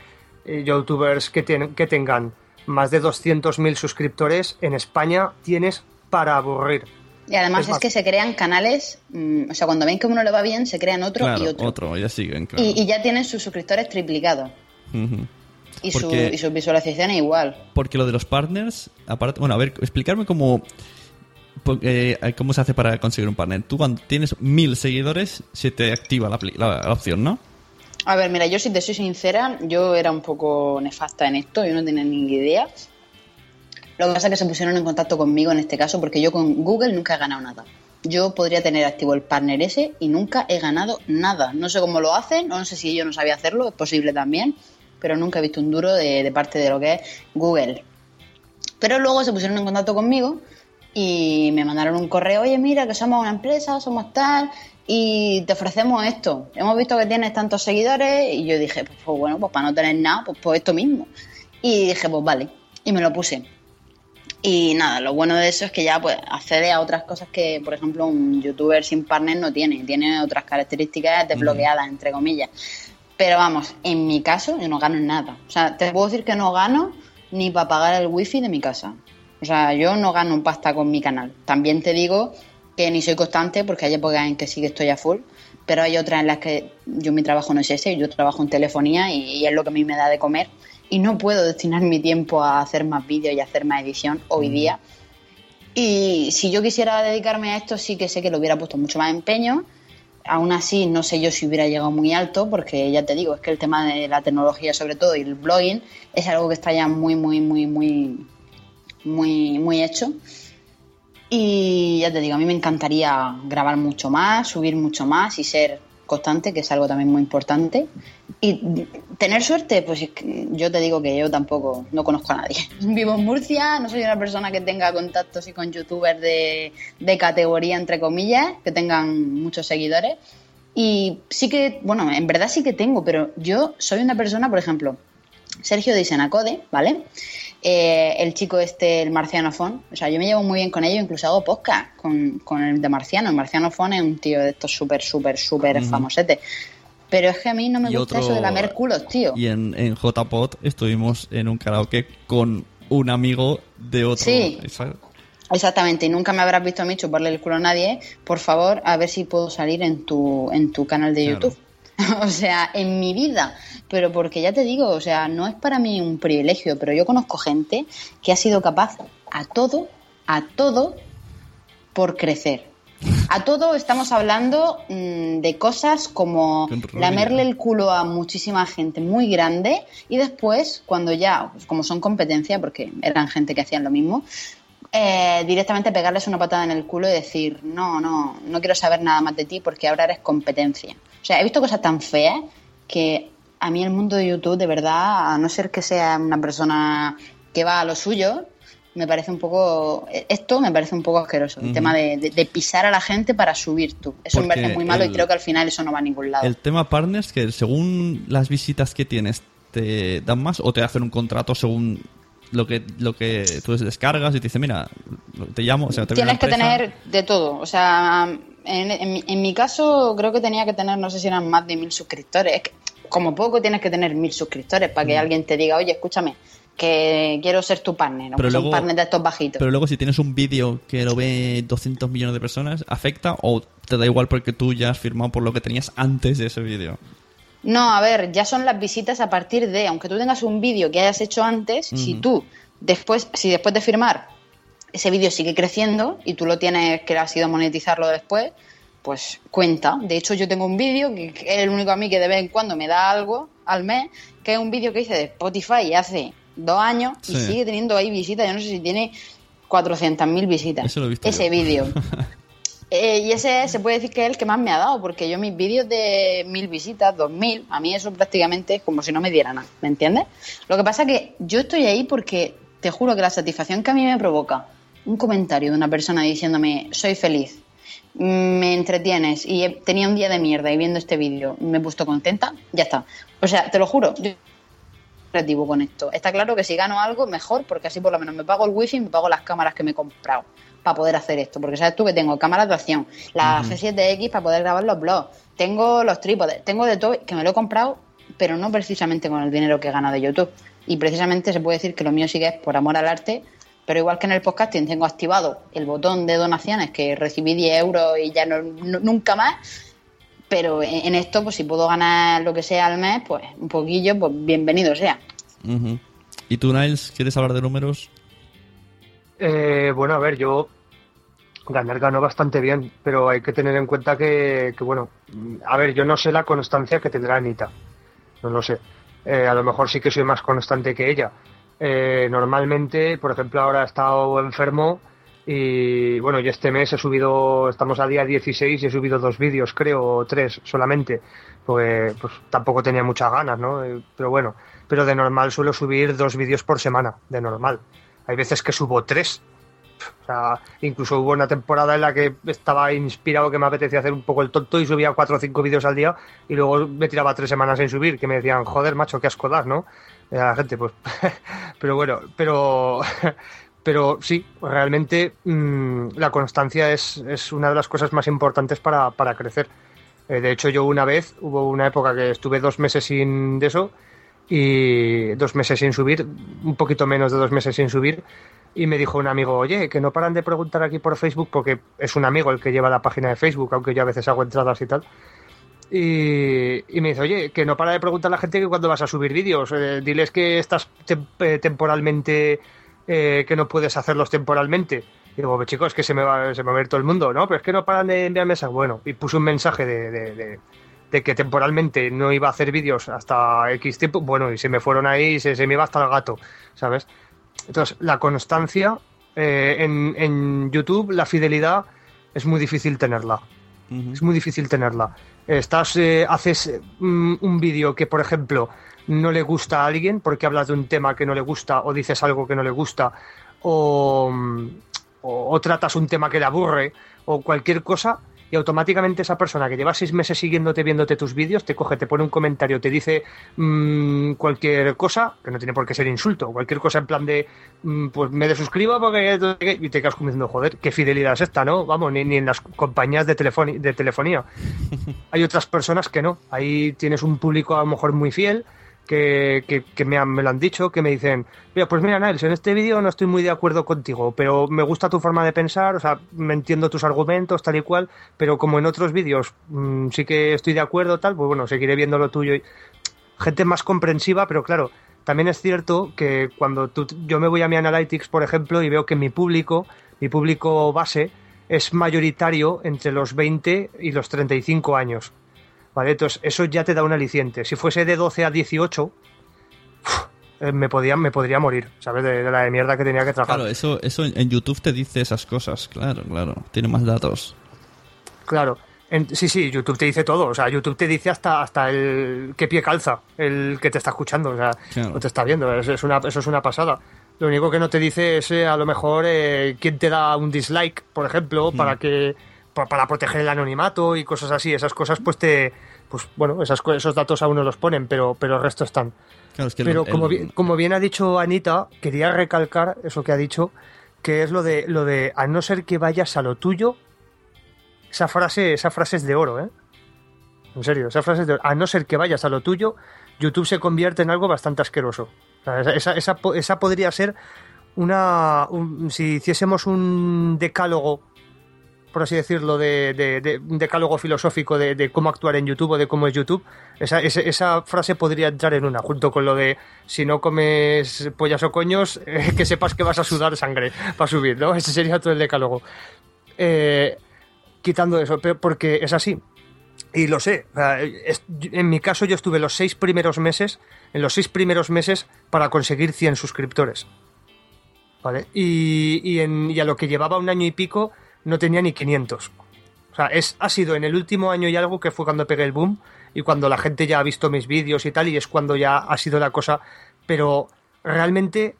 eh, youtubers que, tienen- que tengan más de 200.000 suscriptores, en España tienes para aburrir. Y además Es que se crean canales, mm, o sea, cuando ven que uno le va bien, se crean otro claro, y otro. ya siguen, claro. Y, y ya tienen sus suscriptores triplicados. Y, su- y sus visualizaciones igual. Porque lo de los partners, aparte, bueno, a ver, explicarme cómo, eh, cómo se hace para conseguir un partner. Tú cuando tienes mil seguidores, se te activa la, apli- la- la opción, ¿no? A ver, mira, yo si te soy sincera, yo era un poco nefasta en esto, yo no tenía ni idea. Lo que pasa es que se pusieron en contacto conmigo en este caso porque yo con Google nunca he ganado nada. Yo podría tener activo el partner ese y nunca he ganado nada. No sé cómo lo hacen, no sé si yo no sabía hacerlo, es posible también, pero nunca he visto un duro de parte de lo que es Google. Pero luego se pusieron en contacto conmigo y me mandaron un correo, oye, mira, que somos una empresa, somos tal, y te ofrecemos esto. Hemos visto que tienes tantos seguidores y yo dije, pues, pues bueno, pues para no tener nada, pues, pues esto mismo. Y dije, pues vale, y me lo puse. Y nada, lo bueno de eso es que ya pues accede a otras cosas que, por ejemplo, un youtuber sin partner no tiene. Tiene otras características desbloqueadas, entre comillas. Pero vamos, en mi caso yo no gano nada. O sea, te puedo decir que no gano ni para pagar el wifi de mi casa. O sea, yo no gano pasta con mi canal. También te digo que ni soy constante porque hay épocas en que sí que estoy a full, pero hay otras en las que yo mi trabajo no es ese, yo trabajo en telefonía y, y es lo que a mí me da de comer y no puedo destinar mi tiempo a hacer más vídeos y a hacer más edición hoy día. Y si yo quisiera dedicarme a esto, sí que sé que le hubiera puesto mucho más empeño. Aún así, no sé yo si hubiera llegado muy alto, porque ya te digo, es que el tema de la tecnología, sobre todo, y el blogging, es algo que está ya muy, muy, muy, muy, muy, muy hecho. Y ya te digo, a mí me encantaría grabar mucho más, subir mucho más y ser constante, que es algo también muy importante. Y tener suerte, pues yo te digo que yo tampoco no conozco a nadie. Vivo en Murcia, no soy una persona que tenga contactos y con youtubers de, de categoría, entre comillas, que tengan muchos seguidores. Y sí que, bueno, en verdad sí que tengo, pero yo soy una persona, por ejemplo, Sergio de Isenacode, ¿vale? Eh, el chico este, el Marciano Fon, o sea, yo me llevo muy bien con ellos, incluso hago podcast con, con el de Marciano. El Marciano Fon es un tío de estos súper, súper, súper Ujú. famosete. Pero es que a mí no me Y gusta otro- eso de lamer culos, tío. Y en, en JPod estuvimos en un karaoke con un amigo de otro. Sí. Esa- Exactamente, y nunca me habrás visto a mí chuparle el culo a nadie. Por favor, a ver si puedo salir en tu, en tu canal de Claro. YouTube. o sea, en mi vida. Pero porque ya te digo, o sea, no es para mí un privilegio, pero yo conozco gente que ha sido capaz a todo, a todo, por crecer. A todo estamos hablando mm, de cosas como lamerle el culo a muchísima gente muy grande y después, cuando ya, pues, como son competencia, porque eran gente que hacían lo mismo, eh, directamente pegarles una patada en el culo y decir, no, no, no quiero saber nada más de ti porque ahora eres competencia. O sea, he visto cosas tan feas que a mí el mundo de YouTube, de verdad, a no ser que sea una persona que va a lo suyo, me parece un poco. Esto me parece un poco asqueroso. El tema de, de- de pisar a la gente para subir tú. Eso me Porque parece muy malo el- y creo que al final eso no va a ningún lado. El tema partners, que según las visitas que tienes, ¿te dan más o te hacen un contrato según lo que lo que tú descargas y te dice, mira, te llamo, o sea, te Tienes que tener de todo. O sea, en, en mi, en mi caso creo que tenía que tener, no sé si eran más de mil suscriptores. Es que, como poco tienes que tener mil suscriptores para que Mm. alguien te diga, oye, escúchame, que quiero ser tu partner. Pero luego- partners de estos bajitos. Pero luego si tienes un vídeo que lo ve 200 millones de personas, ¿afecta o te da igual porque tú ya has firmado por lo que tenías antes de ese vídeo? No, a ver, ya son las visitas a partir de, aunque tú tengas un vídeo que hayas hecho antes, si tú después, si después de firmar ese vídeo sigue creciendo y tú lo tienes que has ido a monetizarlo después, pues cuenta. De hecho, yo tengo un vídeo que es el único a mí que de vez en cuando me da algo al mes, que es un vídeo que hice de Spotify hace dos años y sigue teniendo ahí visitas. Yo no sé si tiene 400.000 visitas. Eso lo he visto ese vídeo. Eh, y ese se puede decir que es el que más me ha dado, porque yo mis vídeos de mil visitas, dos mil, a mí eso prácticamente es como si no me diera nada, ¿me entiendes? Lo que pasa que yo estoy ahí porque te juro que la satisfacción que a mí me provoca un comentario de una persona diciéndome soy feliz, me entretienes y he- tenía un día de mierda y viendo este vídeo me he puesto contenta, ya está. O sea, te lo juro, yo creativo con esto. Está claro que si gano algo, mejor, porque así por lo menos me pago el wifi y me pago las cámaras que me he comprado para poder hacer esto. Porque sabes tú que tengo cámara de acción, la Ujú. G7X para poder grabar los blogs, tengo los trípodes, tengo de todo, que me lo he comprado, pero no precisamente con el dinero que he ganado de YouTube. Y precisamente se puede decir que lo mío sí que es por amor al arte, pero igual que en el podcasting tengo activado el botón de donaciones, que recibí 10 euros y ya no, no- nunca más, pero en, en esto, pues si puedo ganar lo que sea al mes, pues un poquillo, pues bienvenido sea. ¿Y tú, Niles, quieres hablar de números? Eh, bueno, a ver, yo ganar ganó bastante bien, pero hay que tener en cuenta que, que, bueno, a ver, yo no sé la constancia que tendrá Anita, no lo sé. Eh, a lo mejor sí que soy más constante que ella. Eh, normalmente, por ejemplo, ahora he estado enfermo y bueno, y este mes he subido, estamos a día 16 y he subido dos vídeos, creo, o tres solamente, pues, pues tampoco tenía muchas ganas, ¿no? Eh, pero bueno, pero de normal suelo subir dos vídeos por semana, de normal. Hay veces que subo tres. O sea, incluso hubo una temporada en la que estaba inspirado que me apetecía hacer un poco el tonto y subía cuatro o cinco vídeos al día y luego me tiraba tres semanas sin subir, que me decían, joder, macho, qué asco das, ¿no? Y a la gente, pues, pero bueno, pero, pero sí, realmente mm, la constancia es, es una de las cosas más importantes para, para crecer. Eh, de hecho, yo una vez, hubo una época que estuve dos meses sin de eso y dos meses sin subir, un poquito menos de dos meses sin subir, y me dijo un amigo, oye, que no paran de preguntar aquí por Facebook, porque es un amigo el que lleva la página de Facebook, aunque yo a veces hago entradas y tal. Y, y me dice, oye, que no para de preguntar a la gente que cuando vas a subir vídeos, eh, diles que estás eh, temporalmente, eh, que no puedes hacerlos temporalmente. Y digo, chicos, es que se me, va, se me va a ir todo el mundo, ¿no? Pero es que no paran de enviar mensajes. Bueno, y puse un mensaje de, de- de- de que temporalmente no iba a hacer vídeos hasta X tiempo. Bueno, y se me fueron ahí y se, se me iba hasta el gato, ¿sabes? Entonces, la constancia eh, en, en YouTube, la fidelidad, es muy difícil tenerla. Es muy difícil tenerla. Estás, eh, haces mm, un vídeo que, por ejemplo, no le gusta a alguien porque hablas de un tema que no le gusta o dices algo que no le gusta o, mm, tratas un tema que le aburre o cualquier cosa y automáticamente esa persona que lleva seis meses siguiéndote, viéndote tus vídeos, te coge, te pone un comentario, te dice mm, cualquier cosa, que no tiene por qué ser insulto, cualquier cosa en plan de, mm, pues me desuscribo porque... Y te quedas como diciendo, joder, qué fidelidad es esta, ¿no? Vamos, ni, ni en las compañías de, telefoni- de telefonía. Hay otras personas que no. Ahí tienes un público a lo mejor muy fiel que, me, han- me lo han dicho, que me dicen, mira, pues mira, Niles, en este vídeo no estoy muy de acuerdo contigo, pero me gusta tu forma de pensar, o sea, me entiendo tus argumentos, tal y cual, pero como en otros vídeos mm, sí que estoy de acuerdo, tal, pues bueno, seguiré viendo lo tuyo. Y... Gente más comprensiva, pero claro, también es cierto que cuando tú, yo me voy a mi Analytics, por ejemplo, y veo que mi público, mi público base, es mayoritario entre los 20 y los 35 años. ¿Vale? Entonces, eso ya te da un aliciente. Si fuese de 12 a 18, uf, eh, me, podía, me podría morir, ¿sabes? De, de la de mierda que tenía que trabajar. Claro, eso, eso en YouTube te dice esas cosas, claro, claro. Tiene más datos. Claro. En- sí, sí, YouTube te dice todo. O sea, YouTube te dice hasta, hasta el qué pie calza el que te está escuchando. O sea, Claro. o te está viendo. Es, es una, eso es una pasada. Lo único que no te dice es eh, a lo mejor eh, quién te da un dislike, por ejemplo, para que para proteger el anonimato y cosas así. Esas cosas, pues te. Pues bueno, esas, esos datos a uno los ponen, pero, pero el resto están. Claro, es que el- Pero el- como, bien, como bien ha dicho Anita, quería recalcar eso que ha dicho, que es lo de lo de a no ser que vayas a lo tuyo, esa frase, esa frase es de oro, ¿eh? En serio, esa frase es de oro. A no ser que vayas a lo tuyo, YouTube se convierte en algo bastante asqueroso. O sea, esa, esa, esa po- esa podría ser una. un- si hiciésemos un decálogo, por así decirlo, de, un decálogo filosófico de, cómo actuar en YouTube o de cómo es YouTube, esa, frase podría entrar en una, junto con lo de si no comes pollas o coños, eh, que sepas que vas a sudar sangre para subir, ¿no? Ese sería todo el decálogo. Eh, quitando eso, pero porque es así. Y lo sé. en mi caso, yo estuve los seis primeros meses, en los seis primeros meses, para conseguir 100 suscriptores. ¿Vale? Y, y en- y a lo que llevaba un año y pico, no tenía ni 500. O sea, es, ha sido en el último año y algo que fue cuando pegué el boom y cuando la gente ya ha visto mis vídeos y tal, y es cuando ya ha sido la cosa. Pero realmente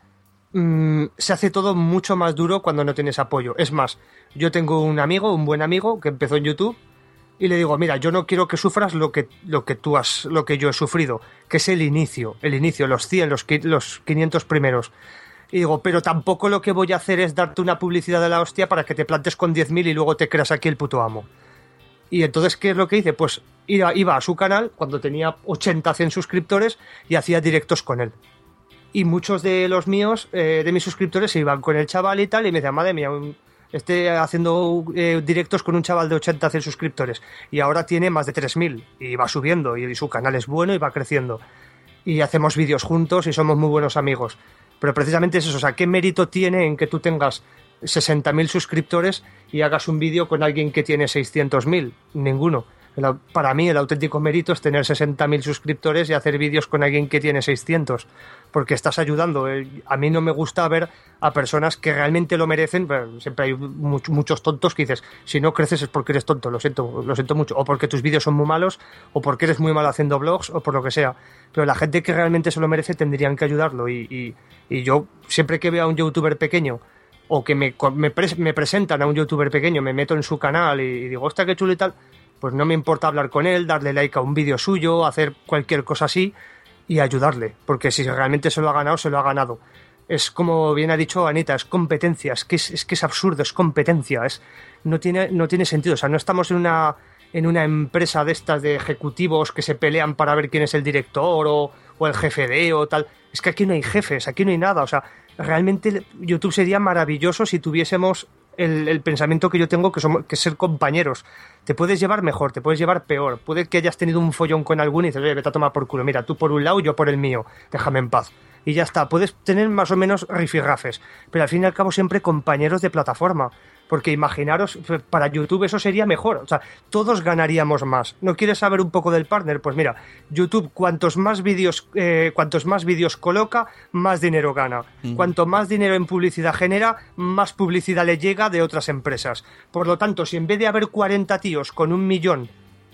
mm, se hace todo mucho más duro cuando no tienes apoyo. Es más, yo tengo un amigo, un buen amigo, que empezó en YouTube y le digo, mira, yo no quiero que sufras lo que, lo que tú has, lo que yo he sufrido, que es el inicio, el inicio, los 100, los, los 500 primeros. Y digo, pero tampoco lo que voy a hacer es darte una publicidad de la hostia para que te plantes con 10.000 y luego te creas aquí el puto amo. Y entonces, ¿qué es lo que hice? Pues iba, iba a su canal cuando tenía 80, 100 suscriptores y hacía directos con él. Y muchos de los míos, eh, de mis suscriptores, se iban con el chaval y tal, y me decían, madre mía, esté haciendo eh, directos con un chaval de 80, 100 suscriptores. Y ahora tiene más de 3.000 y va subiendo, y su canal es bueno y va creciendo. Y hacemos vídeos juntos y somos muy buenos amigos. Pero precisamente es eso, o sea, ¿qué mérito tiene en que tú tengas 60.000 suscriptores y hagas un vídeo con alguien que tiene 600.000? Ninguno. Para mí el auténtico mérito es tener 60.000 suscriptores y hacer vídeos con alguien que tiene 600, porque estás ayudando. Eh, A mí no me gusta ver a personas que realmente lo merecen, siempre hay much- muchos tontos que dices, si no creces es porque eres tonto, lo siento, lo siento mucho, o porque tus vídeos son muy malos, o porque eres muy malo haciendo blogs, o por lo que sea. Pero la gente que realmente se lo merece tendrían que ayudarlo y, yo siempre que veo a un youtuber pequeño o que me, me, me presentan a un youtuber pequeño, me meto en su canal y, y digo, hostia, qué chulo y tal, pues no me importa hablar con él, darle like a un vídeo suyo, hacer cualquier cosa así y ayudarle, porque si realmente se lo ha ganado, se lo ha ganado. Es como bien ha dicho Anita, es competencia, es que es, es absurdo, es competencia, es, no, tiene, no tiene sentido, o sea, no estamos en una, en una empresa de estas de ejecutivos que se pelean para ver quién es el director o, o el jefe de o tal, es que aquí no hay jefes, aquí no hay nada, o sea, realmente YouTube sería maravilloso si tuviésemos el, pensamiento que yo tengo, que, somos, que ser compañeros. Te puedes llevar mejor, te puedes llevar peor. Puede que hayas tenido un follón con alguno y dices, oye, vete a tomar por culo. Mira, tú por un lado, yo por el mío. Déjame en paz. Y ya está. Puedes tener más o menos rifirrafes. Pero al fin y al cabo siempre compañeros de plataforma. Porque imaginaros, para YouTube eso sería mejor. O sea, todos ganaríamos más. ¿No quieres saber un poco del partner? Pues mira, YouTube, cuantos más vídeos, eh, cuantos más vídeos coloca, más dinero gana. Mm. Cuanto más dinero en publicidad genera, más publicidad le llega de otras empresas. Por lo tanto, si en vez de haber 40 tíos con un millón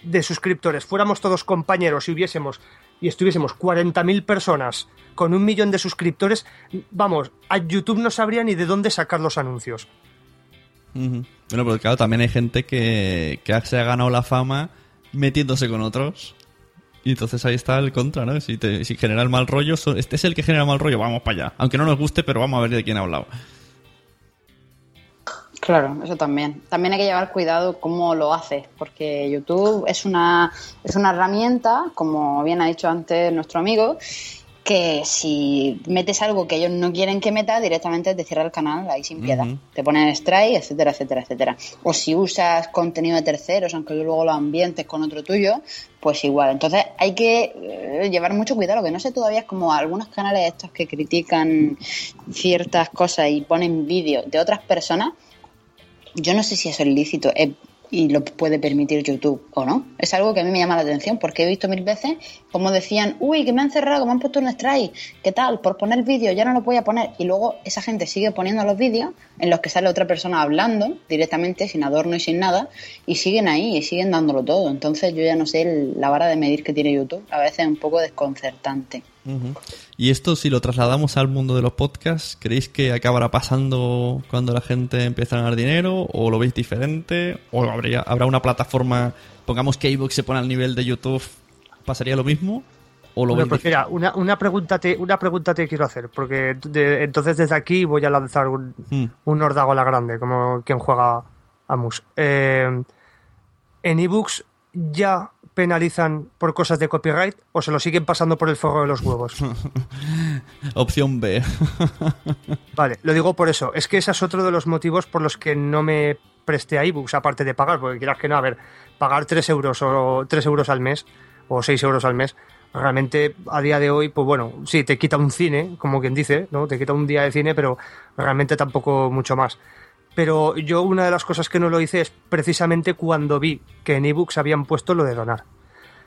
de suscriptores fuéramos todos compañeros y hubiésemos y estuviésemos 40.000 personas con un millón de suscriptores, vamos, a YouTube no sabría ni de dónde sacar los anuncios. Bueno, pero claro, también hay gente que, que se ha ganado la fama metiéndose con otros. Y entonces ahí está el contra, ¿no? Si, te- si genera el mal rollo, este es el que genera mal rollo, vamos para allá. Aunque no nos guste, pero vamos a ver de quién ha hablado. Claro, eso también. También hay que llevar cuidado cómo lo haces, porque YouTube es una, es una herramienta, como bien ha dicho antes nuestro amigo, que si metes algo que ellos no quieren que metas, directamente te cierra el canal ahí sin piedad. Te ponen strike, etcétera, etcétera, etcétera. O si usas contenido de terceros, aunque luego lo ambientes con otro tuyo, pues igual. Entonces hay que eh, llevar mucho cuidado. Lo que no sé todavía es como algunos canales estos que critican ciertas cosas y ponen vídeos de otras personas. Yo no sé si eso es lícito. Eh, y lo puede permitir YouTube o no. Es algo que a mí me llama la atención porque he visto mil veces como decían, uy, que me han cerrado, que me han puesto un strike, ¿qué tal? Por poner vídeo ya no lo voy a poner. Y luego esa gente sigue poniendo los vídeos en los que sale otra persona hablando directamente, sin adorno y sin nada, y siguen ahí y siguen dándolo todo. Entonces yo ya no sé la vara de medir que tiene YouTube. A veces es un poco desconcertante. Y esto, si lo trasladamos al mundo de los podcasts, ¿creéis que acabará pasando cuando la gente empiece a ganar dinero? ¿O lo veis diferente? ¿O habría, habrá una plataforma, pongamos que iVoox se pone al nivel de YouTube, ¿pasaría lo mismo? ¿O lo Bueno, veis pues mira, una, una, pregunta te, una pregunta te quiero hacer, porque de- entonces desde aquí voy a lanzar un, Mm. un a la grande, como quien juega a Mus. Eh, ¿En ebooks ya penalizan por cosas de copyright o se lo siguen pasando por el forro de los huevos? Opción B. Vale, lo digo por eso. Es que ese es otro de los motivos por los que no me presté a ebooks, aparte de pagar, porque quieras que no, a ver, pagar 3 euros o 3 euros al mes o 6 euros al mes, realmente a día de hoy, pues bueno, sí, te quita un cine, como quien dice, ¿no? Te quita un día de cine, pero realmente tampoco mucho más. Pero yo una de las cosas que no lo hice es precisamente cuando vi que en ebooks habían puesto lo de donar.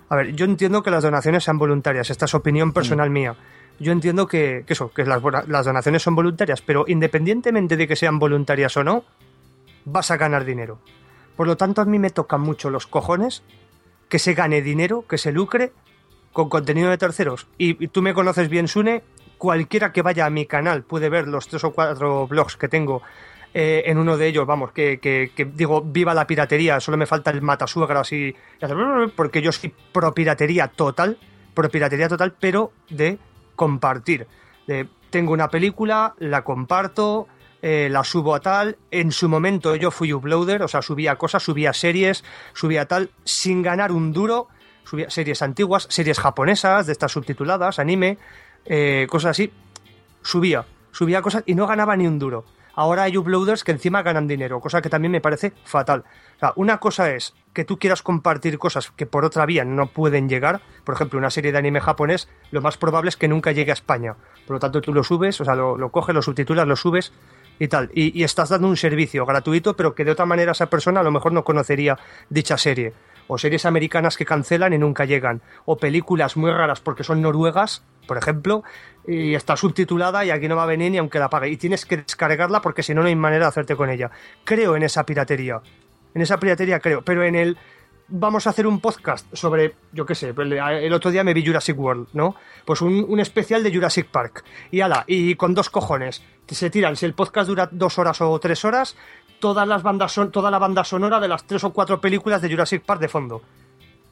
A ver, yo entiendo que las donaciones sean voluntarias, esta es opinión personal mía. Yo entiendo que, que eso, que las donaciones son voluntarias, pero independientemente de que sean voluntarias o no, vas a ganar dinero. Por lo tanto, a mí me tocan mucho los cojones que se gane dinero, que se lucre con contenido de terceros. Y, y tú me conoces bien, Sune, cualquiera que vaya a mi canal puede ver los tres o cuatro blogs que tengo. Eh, en uno de ellos, vamos, que, que- digo, viva la piratería, solo me falta el matasuegras y, porque yo soy pro piratería total, pro piratería total, pero de compartir. Tengo una película, la comparto, eh, la subo a tal. En su momento yo fui uploader, o sea, subía cosas, subía series, subía tal, sin ganar un duro. Subía series antiguas, series japonesas, de estas subtituladas, anime, eh, cosas así. Subía, subía cosas y no ganaba ni un duro. Ahora hay uploaders que encima ganan dinero, cosa que también me parece fatal. O sea, una cosa es que tú quieras compartir cosas que por otra vía no pueden llegar. Por ejemplo, una serie de anime japonés, lo más probable es que nunca llegue a España. Por lo tanto, tú lo subes, o sea, lo, lo coges, lo subtitulas, lo subes y tal. Y, y estás dando un servicio gratuito, pero que de otra manera esa persona a lo mejor no conocería dicha serie. O series americanas que cancelan y nunca llegan. O películas muy raras porque son noruegas, por ejemplo, y está subtitulada y aquí no va a venir ni aunque la pague. Y tienes que descargarla porque si no, no hay manera de hacerte con ella. Creo en esa piratería. En esa piratería creo. Pero en el. Vamos a hacer un podcast sobre, yo qué sé, el, otro día me vi Jurassic World, ¿no? Pues un especial de Jurassic Park. Y ala, y con dos cojones. Se tiran, si el podcast dura dos horas o tres horas, todas las bandas son, toda la banda sonora de las tres o cuatro películas de Jurassic Park de fondo.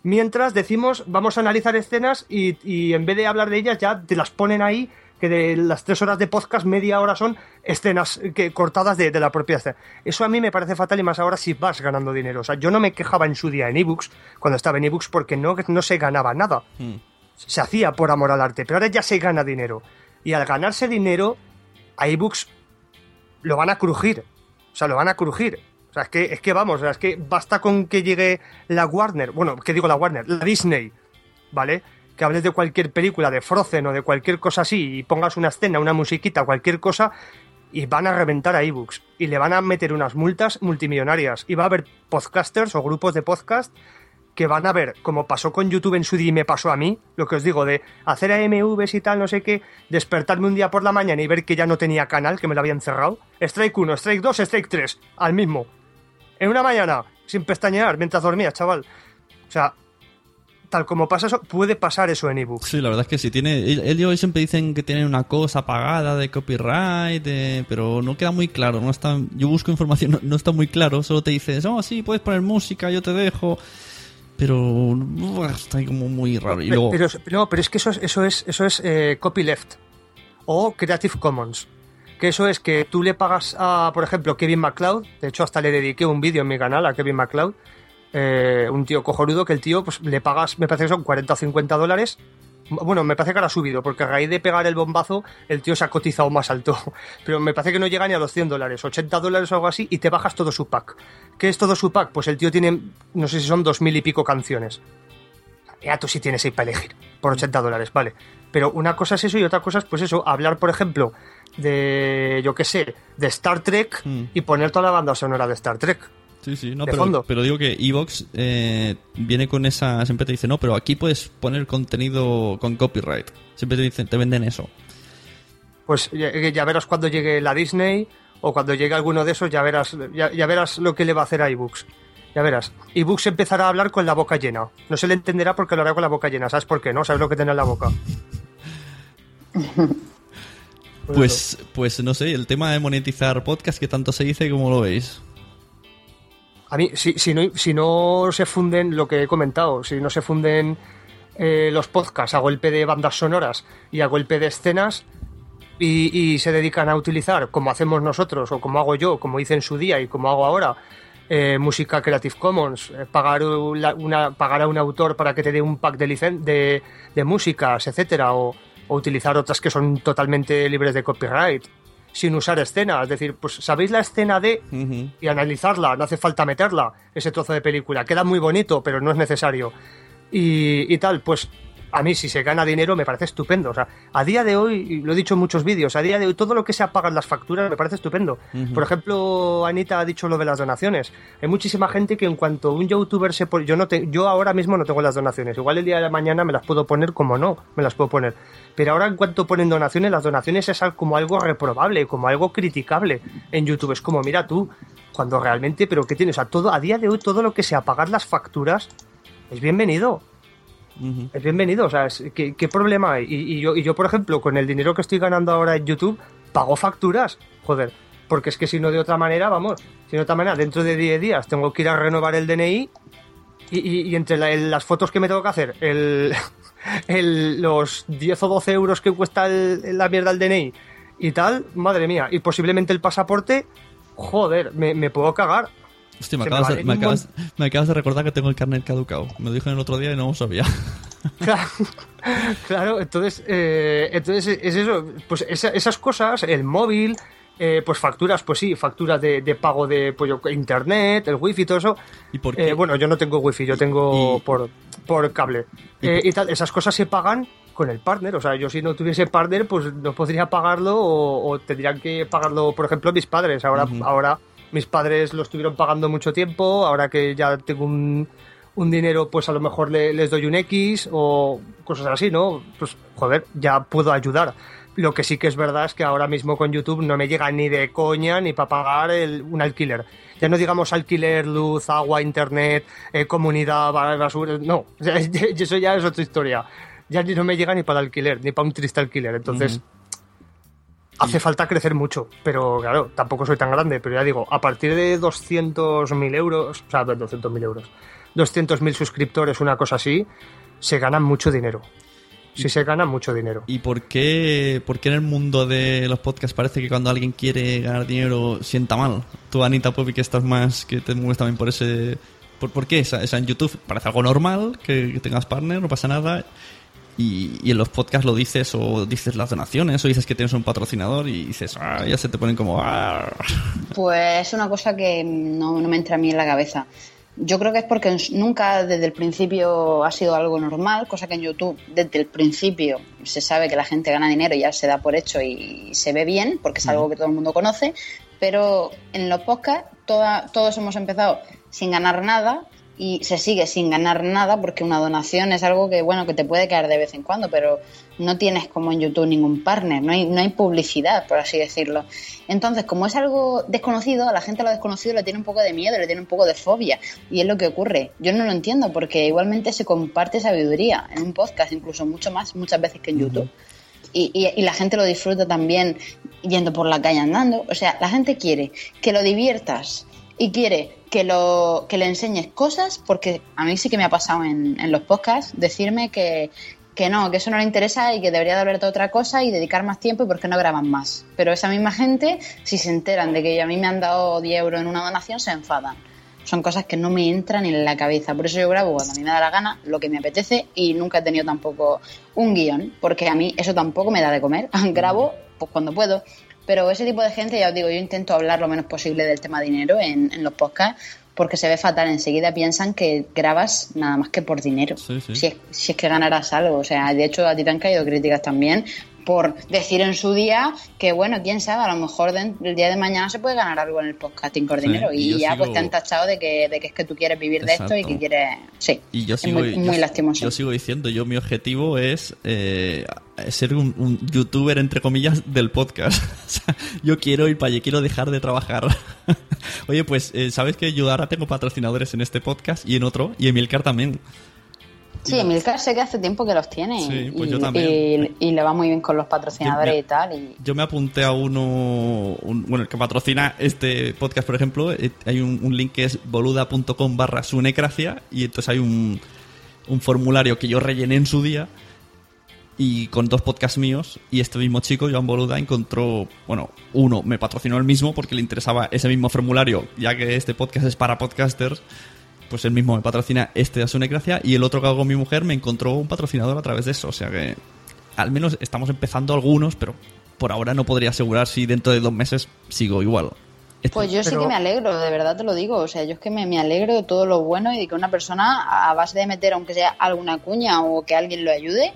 Mientras decimos, vamos a analizar escenas y, y en vez de hablar de ellas, ya te las ponen ahí, que de las tres horas de podcast, media hora son escenas que, cortadas de, de la propia escena. Eso a mí me parece fatal y más ahora si vas ganando dinero. O sea, yo no me quejaba en su día en ebooks, cuando estaba en ebooks, porque no, no se ganaba nada. Se hacía por amor al arte, pero ahora ya se gana dinero. Y al ganarse dinero, a ebooks lo van a crujir. O sea, lo van a crujir. O sea, es que, es que vamos, o sea, es que basta con que llegue la Warner, bueno, ¿qué digo la Warner? La Disney, ¿vale? Que hables de cualquier película, de Frozen o de cualquier cosa así, y pongas una escena, una musiquita, cualquier cosa, y van a reventar a ebooks. Y le van a meter unas multas multimillonarias. Y va a haber podcasters o grupos de podcast que van a ver, como pasó con YouTube en su día y me pasó a mí, lo que os digo, de hacer AMVs y tal, no sé qué, despertarme un día por la mañana y ver que ya no tenía canal, que me lo habían cerrado. Strike 1, Strike 2, Strike 3, al mismo. En una mañana, sin pestañear, mientras dormía, chaval. O sea, tal como pasa eso, puede pasar eso en ebook. Sí, la verdad es que sí. Tiene, ellos siempre dicen que tienen una cosa pagada de copyright, de- pero no queda muy claro. No está, yo busco información, no, no está muy claro. Solo te dices, oh, sí, puedes poner música, yo te dejo. Pero está ahí como muy raro. Y luego, Pero, no, pero es que eso es, eso es, eso es eh, copyleft o Creative Commons. Que eso es que tú le pagas a, por ejemplo, Kevin MacLeod. De hecho, hasta le dediqué un vídeo en mi canal a Kevin MacLeod. eh, un tío cojonudo que el tío pues, le pagas, me parece que son 40 o 50 dólares. Bueno, me parece que ahora ha subido, porque a raíz de pegar el bombazo, el tío se ha cotizado más alto. Pero me parece que no llega ni a los 100 dólares, 80 dólares o algo así, y te bajas todo su pack. ¿Qué es todo su pack? Pues el tío tiene, no sé si son dos mil y pico canciones. Ya tú sí tienes ahí para elegir, por 80 dólares, vale. Pero una cosa es eso y otra cosa es, pues eso, hablar, por ejemplo, de, yo qué sé, de Star Trek y poner toda la banda sonora de Star Trek. Sí, sí, no, de pero, fondo. pero digo que Evox eh, viene con esa. Siempre te dice, no, pero aquí puedes poner contenido con copyright. Siempre te dicen, te venden eso. Pues ya, ya verás cuando llegue la Disney o cuando llegue alguno de esos, ya verás, ya, ya verás lo que le va a hacer a ebooks. Ya verás. ebooks empezará a hablar con la boca llena. No se le entenderá porque lo hará con la boca llena. ¿Sabes por qué? ¿No? ¿Sabes lo que tiene en la boca? Pues, pues no sé, el tema de monetizar podcast que tanto se dice, ¿cómo lo veis? A mí, si, si, no, si no se funden lo que he comentado, si no se funden eh, los podcasts a golpe de bandas sonoras y a golpe de escenas y, se dedican a utilizar, como hacemos nosotros o como hago yo, como hice en su día y como hago ahora, eh, música Creative Commons, eh, pagar, una, pagar a un autor para que te dé un pack de, licen de, de músicas, etcétera, o utilizar otras que son totalmente libres de copyright, sin usar escenas. Es decir, pues sabéis la escena de y analizarla, no hace falta meterla, ese trozo de película. Queda muy bonito, pero no es necesario. Y, y tal, pues a mí si se gana dinero me parece estupendo. O sea, a día de hoy, y lo he dicho en muchos vídeos, a día de hoy todo lo que sea pagar las facturas me parece estupendo. Por ejemplo, Anita ha dicho lo de las donaciones. Hay muchísima gente que en cuanto un youtuber se pone... Yo, no te- yo ahora mismo no tengo las donaciones. Igual el día de mañana me las puedo poner como no, me las puedo poner. Pero ahora en cuanto ponen donaciones, las donaciones es como algo reprobable, como algo criticable en YouTube. Es como, mira tú, cuando realmente, pero ¿qué tienes? O sea, todo, a día de hoy todo lo que sea pagar las facturas es bienvenido. Es bienvenido, o sea, ¿qué, qué problema hay? Y, yo, y yo, por ejemplo, con el dinero que estoy ganando ahora en YouTube, pago facturas, joder, porque es que si no de otra manera, vamos, si de otra manera, dentro de 10 días tengo que ir a renovar el DNI y, entre las fotos que me tengo que hacer, el, los 10 o 12 euros que cuesta la mierda el DNI y tal, madre mía, y posiblemente el pasaporte, joder, me puedo cagar. Hostia, me acabas, de, a me, ir un acabas, me acabas de recordar que tengo el carnet caducado. Me lo dijeron el otro día y no lo sabía. Claro, claro, entonces, eh, entonces es eso, pues esa- esas cosas, el móvil, eh, pues facturas, pues sí, facturas de, de pago de pues, internet, el wifi y todo eso. ¿Y por Eh, bueno, yo no tengo wifi, yo tengo por, por cable. ¿Y Eh, por- y tal, esas cosas se pagan con el partner, o sea, yo si no tuviese partner, pues no podría pagarlo o, o tendrían que pagarlo, por ejemplo, mis padres. Ahora, ahora mis padres lo estuvieron pagando mucho tiempo, ahora que ya tengo un, un dinero, pues a lo mejor le- les doy un X o cosas así, ¿no? Pues joder, ya puedo ayudar. Lo que sí que es verdad es que ahora mismo con YouTube no me llega ni de coña ni para pagar el- un alquiler. Ya no digamos alquiler, luz, agua, internet, eh, comunidad, ba- basura, no. Eso ya es otra historia. Ya no me llega ni para alquiler, ni para un triste alquiler. Entonces, hace falta crecer mucho. Pero claro, tampoco soy tan grande. Pero ya digo, a partir de 200.000 euros, o sea, 200.000 euros, 200.000 suscriptores, una cosa así, se ganan mucho dinero. Sí, se gana mucho dinero. ¿Y por qué, por qué en el mundo de los podcasts parece que cuando alguien quiere ganar dinero sienta mal? Tú, Anita Popi, que estás más, que te mueves también por ese... ¿Por, por qué? Esa, esa en YouTube parece algo normal, que, que tengas partner, no pasa nada. Y, y en los podcasts lo dices, o dices las donaciones, o dices que tienes un patrocinador y dices, ah, ya se te ponen como... "Ah". Pues es una cosa que no, no me entra a mí en la cabeza. Yo creo que es porque nunca desde el principio ha sido algo normal, cosa que en YouTube desde el principio se sabe que la gente gana dinero y ya se da por hecho y se ve bien, porque es algo que todo el mundo conoce, pero en los podcasts toda- todos hemos empezado sin ganar nada y se sigue sin ganar nada porque una donación es algo que bueno que te puede caer de vez en cuando pero no tienes como en YouTube ningún partner no hay no hay publicidad por así decirlo. Entonces como es algo desconocido a la gente lo desconocido le tiene un poco de miedo le tiene un poco de fobia y es lo que ocurre. Yo no lo entiendo porque igualmente se comparte sabiduría en un podcast incluso mucho más muchas veces que en YouTube. Y, y- y la gente lo disfruta también yendo por la calle andando. O sea, la gente quiere que lo diviertas y quiere que, lo, que le enseñes cosas, porque a mí sí que me ha pasado en, los podcasts decirme que, que no, que eso no le interesa y que debería de hablarte de otra cosa y dedicar más tiempo y por qué no graban más. Pero esa misma gente, si se enteran de que a mí me han dado 10 euros en una donación, se enfadan. Son cosas que no me entran en la cabeza. Por eso yo grabo cuando a mí me da la gana, lo que me apetece y nunca he tenido tampoco un guion, porque a mí eso tampoco me da de comer. grabo pues cuando puedo. Pero ese tipo de gente, ya os digo, yo intento hablar lo menos posible del tema dinero en, en los podcasts porque se ve fatal. Enseguida piensan que grabas nada más que por dinero. Si, es, si es que ganarás algo. O sea, de hecho a ti te han caído críticas también por decir en su día que, bueno, quién sabe, a lo mejor el día de mañana se puede ganar algo en el podcasting por Sí, dinero. y ya sigo- pues te han tachado de que, de que es que tú quieres vivir de esto y que quieres... Sí, Y yo es sigo, muy, yo- muy lastimoso. yo sigo diciendo, yo mi objetivo es eh, ser un, un youtuber, entre comillas, del podcast. O sea, yo quiero ir para allá, quiero dejar de trabajar. Oye, pues, eh, ¿sabes que yo ahora tengo patrocinadores en este podcast y en otro? Y Emilcar también. Sí, Emilcar sé que hace tiempo que los tiene Sí, y, pues yo y- también. y le va muy bien con los patrocinadores Yo- y tal. Y, Yo me apunté a uno, un- bueno, el que patrocina este podcast, por ejemplo, eh, hay un, un link que es boluda.com barra sunecracia y entonces hay un, un formulario que yo rellené en su día y con dos podcasts míos y este mismo chico, Joan Boluda, encontró, bueno, uno me patrocinó el mismo porque le interesaba ese mismo formulario, ya que este podcast es para podcasters, pues él mismo me patrocina este de Sunecracia y el otro que hago con mi mujer me encontró un patrocinador a través de eso, o sea que al menos estamos empezando algunos, pero por ahora no podría asegurar si dentro de dos meses sigo igual. Este- Pues yo sí que me alegro, de verdad te lo digo. O sea, yo es que me, me alegro de todo lo bueno y de que una persona, a base de meter, aunque sea alguna cuña o que alguien lo ayude,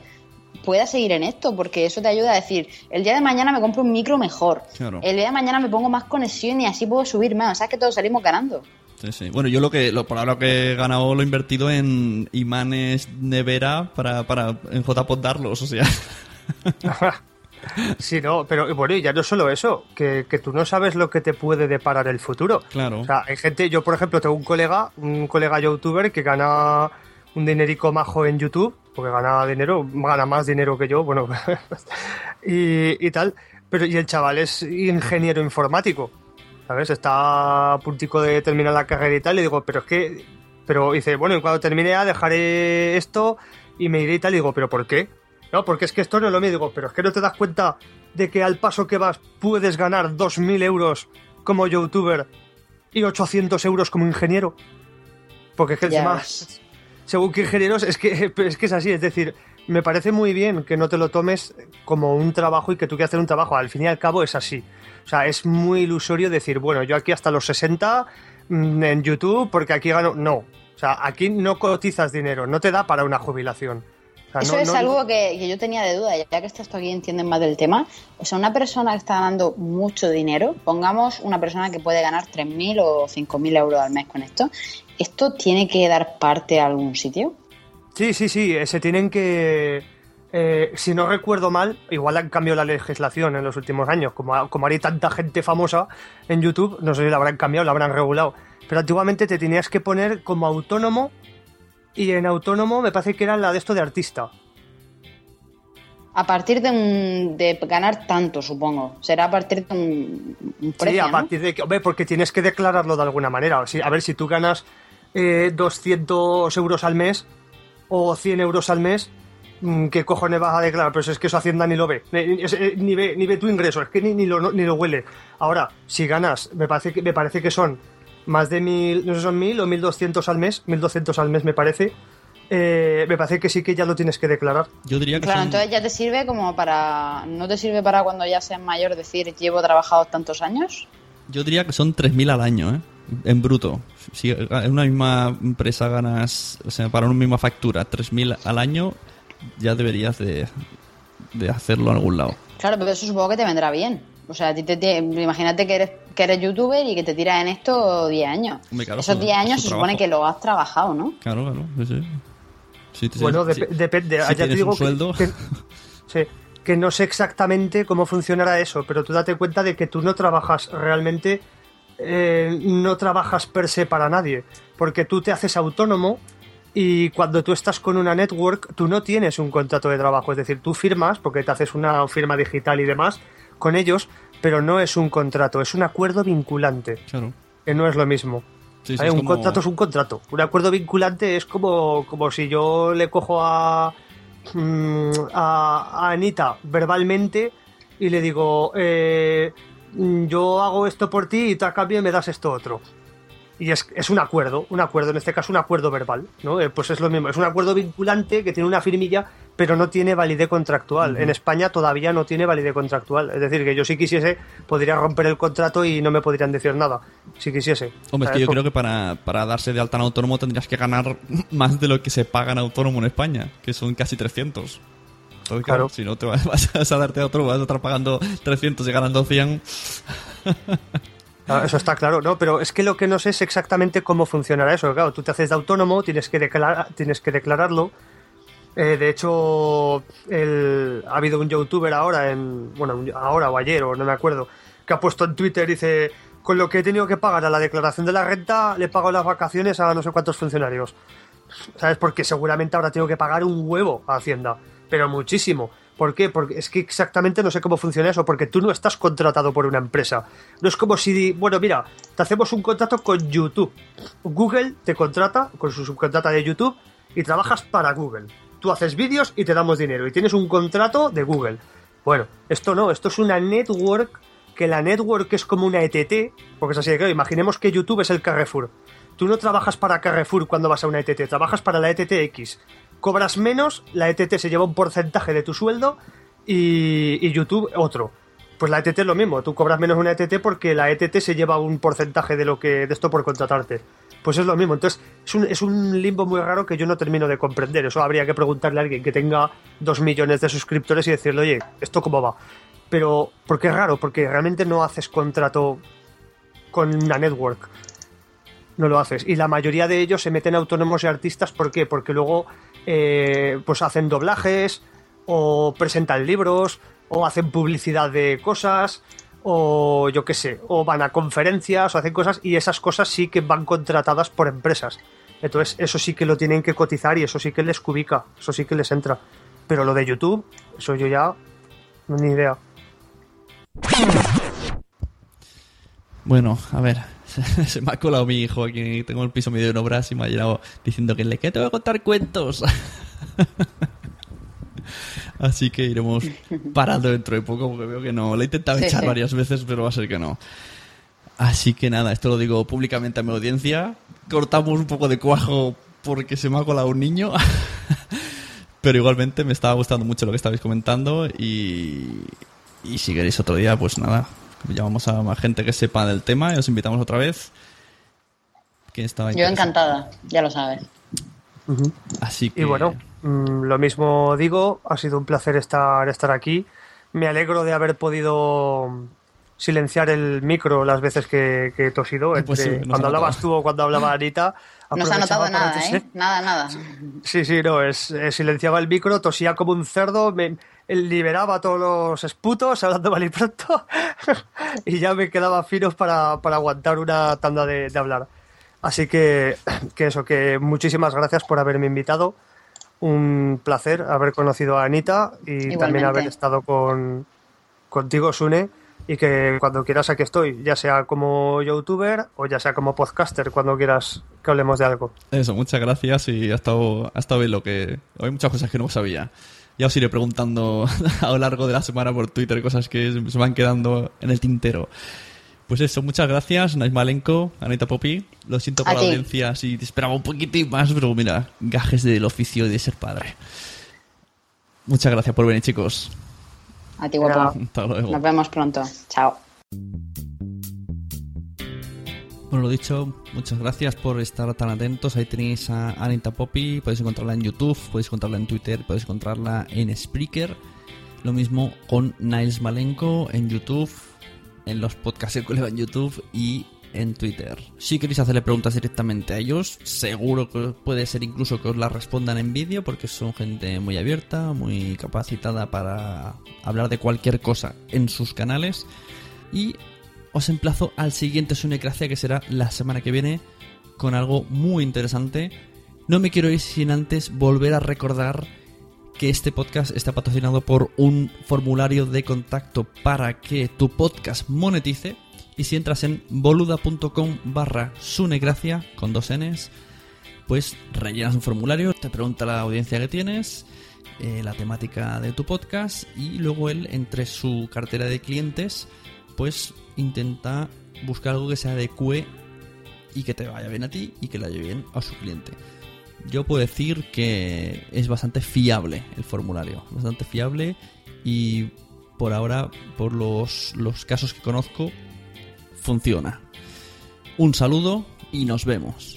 pueda seguir en esto, porque eso te ayuda a decir, el día de mañana me compro un micro mejor, Claro. el día de mañana me pongo más conexión y así puedo subir más. O sea, es que todos salimos ganando. Sí, sí. Bueno, yo lo que lo, por ahora lo que he ganado lo he invertido en imanes nevera para, para en JPod darlos, o sea. Sí, no, pero bueno, y ya no solo eso, que, que tú no sabes lo que te puede deparar el futuro. Claro. O sea, hay gente, yo por ejemplo tengo un colega, un colega youtuber que gana un dinerico majo en YouTube, porque gana dinero, gana más dinero que yo, bueno, y, y tal, pero y el chaval es ingeniero informático, ¿sabes? Está a puntico de terminar la carrera y tal, y digo, pero es que, pero dice, bueno, y cuando termine ya dejaré esto y me iré y tal, y digo, pero ¿por qué? No, porque es que esto no es lo mío, digo, pero es que no te das cuenta de que al paso que vas puedes ganar 2.000 euros como youtuber y 800 euros como ingeniero. Porque es que ves. Según qué es que, es que es así. Es decir, me parece muy bien que no te lo tomes como un trabajo y que tú quieras hacer un trabajo. Al fin y al cabo es así. O sea, es muy ilusorio decir, bueno, yo aquí hasta los 60 mm, en YouTube porque aquí gano. No. O sea, aquí no cotizas dinero, no te da para una jubilación. O sea, Eso no- es no- algo que, que yo tenía de duda, ya que estás tú aquí y entienden más del tema. O sea, una persona que está ganando mucho dinero, pongamos una persona que puede ganar 3.000 o 5.000 euros al mes con esto, ¿esto tiene que dar parte a algún sitio? Sí, sí, sí, eh, se tienen que... eh, si no recuerdo mal, igual han cambiado la legislación en los últimos años, como, como hay tanta gente famosa en YouTube, no sé si la habrán cambiado, la habrán regulado, pero antiguamente te tenías que poner como autónomo y en autónomo me parece que era la de esto de artista. A partir de, un- de ganar tanto, supongo. Será a partir de un, un precio, sí, a ¿no? partir de que, hombre, porque tienes que declararlo de alguna manera. O sea, a ver, si tú ganas eh, 200 euros al mes o 100 euros al mes, mm, ¿qué cojones vas a declarar? Pero es que eso Hacienda ni lo ve, ni, es- eh, ni ve, ni ve tu ingreso, es que ni, ni, lo, ni lo huele. Ahora, si ganas, me parece que, me parece que son más de mil, no sé, son mil o mil doscientos al mes, mil doscientos al mes me parece, eh, me parece que sí que ya lo tienes que declarar. Yo diría que Claro, son- entonces ya te sirve como para... ¿No te sirve para cuando ya seas mayor decir llevo trabajado tantos años? Yo diría que son 3.000 al año, ¿eh? En bruto. Si en una misma empresa ganas, o sea, para una misma factura, 3.000 al año, ya deberías de, de hacerlo en algún lado. Claro, pero eso supongo que te vendrá bien. O sea, imagínate que eres, que eres youtuber y que te tiras en esto 10 años. Hombre, claro, Esos su- 10 años se supone trabajo. que lo has trabajado, ¿no? Claro, claro. Sí, sí. Bueno, sí. depende. Si ya te tienes digo un que- sueldo. que, sí, que no sé exactamente cómo funcionará eso, pero tú date cuenta de que tú no trabajas realmente, eh, no trabajas per se para nadie, porque tú te haces autónomo y cuando tú estás con una network, tú no tienes un contrato de trabajo, es decir, tú firmas, porque te haces una firma digital y demás con ellos, pero no es un contrato, es un acuerdo vinculante, Claro. que no es lo mismo. Sí, sí, ¿Vale? es un como- contrato es un contrato. Un acuerdo vinculante es como, como si yo le cojo a, mm, a, a Anita verbalmente y le digo, eh, yo hago esto por ti y tú a cambio me das esto otro. Y es, es un acuerdo, un acuerdo, en este caso un acuerdo verbal, ¿no? Eh, pues es lo mismo, es un acuerdo vinculante que tiene una firmilla, pero no tiene validez contractual. En España todavía no tiene validez contractual. Es decir, que yo si quisiese, podría romper el contrato y no me podrían decir nada, si quisiese. Hombre, es que yo creo que para, para darse de alta en autónomo tendrías que ganar más de lo que se paga en autónomo en España, que son casi 300. Entonces, Claro. claro, si no te vas, vas a darte a otro, vas a estar pagando 300 y ganando 100. Ah, Eso está claro, ¿no? Pero es que lo que no sé es exactamente cómo funcionará eso. Claro, tú te haces de autónomo, tienes que, declarar, tienes que declararlo. Eh, de hecho, el- ha habido un youtuber ahora, en, bueno, ahora o ayer, o no me acuerdo, que ha puesto en Twitter, dice, con lo que he tenido que pagar a la declaración de la renta, le pago las vacaciones a no sé cuántos funcionarios. ¿Sabes? Porque seguramente ahora tengo que pagar un huevo a Hacienda, pero muchísimo. ¿Por qué? Porque es que exactamente no sé cómo funciona eso, porque tú no estás contratado por una empresa. No es como si, bueno, mira, te hacemos un contrato con YouTube. Google te contrata con su subcontrata de YouTube y trabajas para Google. Tú haces vídeos y te damos dinero y tienes un contrato de Google. Bueno, esto no, esto es una network que la network es como una ETT, porque es así de claro, imaginemos que YouTube es el Carrefour. Tú no trabajas para Carrefour cuando vas a una ETT, trabajas para la ETT X. Cobras menos, la ETT se lleva un porcentaje de tu sueldo y, y YouTube otro. Pues la ETT es lo mismo, tú cobras menos una ETT porque la ETT se lleva un porcentaje de lo que de esto por contratarte. Pues es lo mismo, entonces es un, es un limbo muy raro que yo no termino de comprender. Eso habría que preguntarle a alguien que tenga dos millones de suscriptores y decirle, oye, ¿esto cómo va? Pero, ¿por qué es raro? Porque realmente no haces contrato con una network. No lo haces. Y la mayoría de ellos se meten autónomos y artistas, ¿por qué? Porque luego eh, pues hacen doblajes, o presentan libros, o hacen publicidad de cosas, o yo qué sé, o van a conferencias, o hacen cosas, y esas cosas sí que van contratadas por empresas. Entonces, eso sí que lo tienen que cotizar y eso sí que les cubica, eso sí que les entra. Pero lo de YouTube, eso yo ya no ni idea. Bueno, a ver, se me ha colado mi hijo aquí, tengo el piso medio en obras y me ha llegado diciendo que le que te voy a contar cuentos. Así que iremos parando dentro de poco porque veo que no. Le he intentado Sí, echar sí. varias veces, pero va a ser que no. Así que nada, esto lo digo públicamente a mi audiencia. Cortamos un poco de cuajo porque se me ha colado un niño. Pero igualmente me estaba gustando mucho lo que estabais comentando y, y si queréis otro día, pues nada, llamamos a más gente que sepa del tema y os invitamos otra vez. ¿Quién estaba Yo encantada, ya lo sabes. Así que Y bueno, mm, lo mismo digo, ha sido un placer estar, estar aquí. Me alegro de haber podido silenciar el micro las veces que, que he tosido. entre- Pues sí, cuando hablabas tú o cuando hablaba Anita. No se ha notado nada. ¿eh? Nada, nada. Sí, sí, no, es, eh, silenciaba el micro, tosía como un cerdo, me liberaba todos los esputos, hablando mal y pronto, y ya me quedaba finos para, para aguantar una tanda de, de hablar. Así que, que eso, que muchísimas gracias por haberme invitado. Un placer haber conocido a Anita y también haber estado con, contigo, Sune, y que cuando quieras aquí estoy, ya sea como youtuber o ya sea como podcaster, cuando quieras que hablemos de algo. Eso, muchas gracias y ha estado, ha estado bien lo que... Hay muchas cosas que no sabía. Ya os iré preguntando a lo largo de la semana por Twitter cosas que se van quedando en el tintero. Pues eso, muchas gracias, Naismalenko, Anita Popi. Lo siento por la audiencia si te esperaba un poquitín más, pero mira, gajes del oficio y de ser padre. Muchas gracias por venir, chicos. A ti, guapo. Hasta luego. Nos vemos pronto. Chao. Bueno, lo dicho, muchas gracias por estar tan atentos. Ahí tenéis a Anita Poppy, podéis encontrarla en YouTube, podéis encontrarla en Twitter, podéis encontrarla en Spreaker. Lo mismo con Niles Malenko en YouTube, en los podcasts Cuelga en YouTube y en Twitter. Si queréis hacerle preguntas directamente a ellos, seguro que puede ser incluso que os las respondan en vídeo porque son gente muy abierta, muy capacitada para hablar de cualquier cosa en sus canales. Y os emplazo al siguiente Sunecracia que será la semana que viene con algo muy interesante. No me quiero ir sin antes volver a recordar que este podcast está patrocinado por un formulario de contacto para que tu podcast monetice. Y si entras en boluda.com barra sunecracia con dos Ns, pues rellenas un formulario, te pregunta la audiencia que tienes, eh, la temática de tu podcast y luego él entre su cartera de clientes pues intenta buscar algo que se adecue y que te vaya bien a ti y que le vaya bien a su cliente. Yo puedo decir que es bastante fiable el formulario, bastante fiable y por ahora, por los, los casos que conozco, funciona. Un saludo y nos vemos.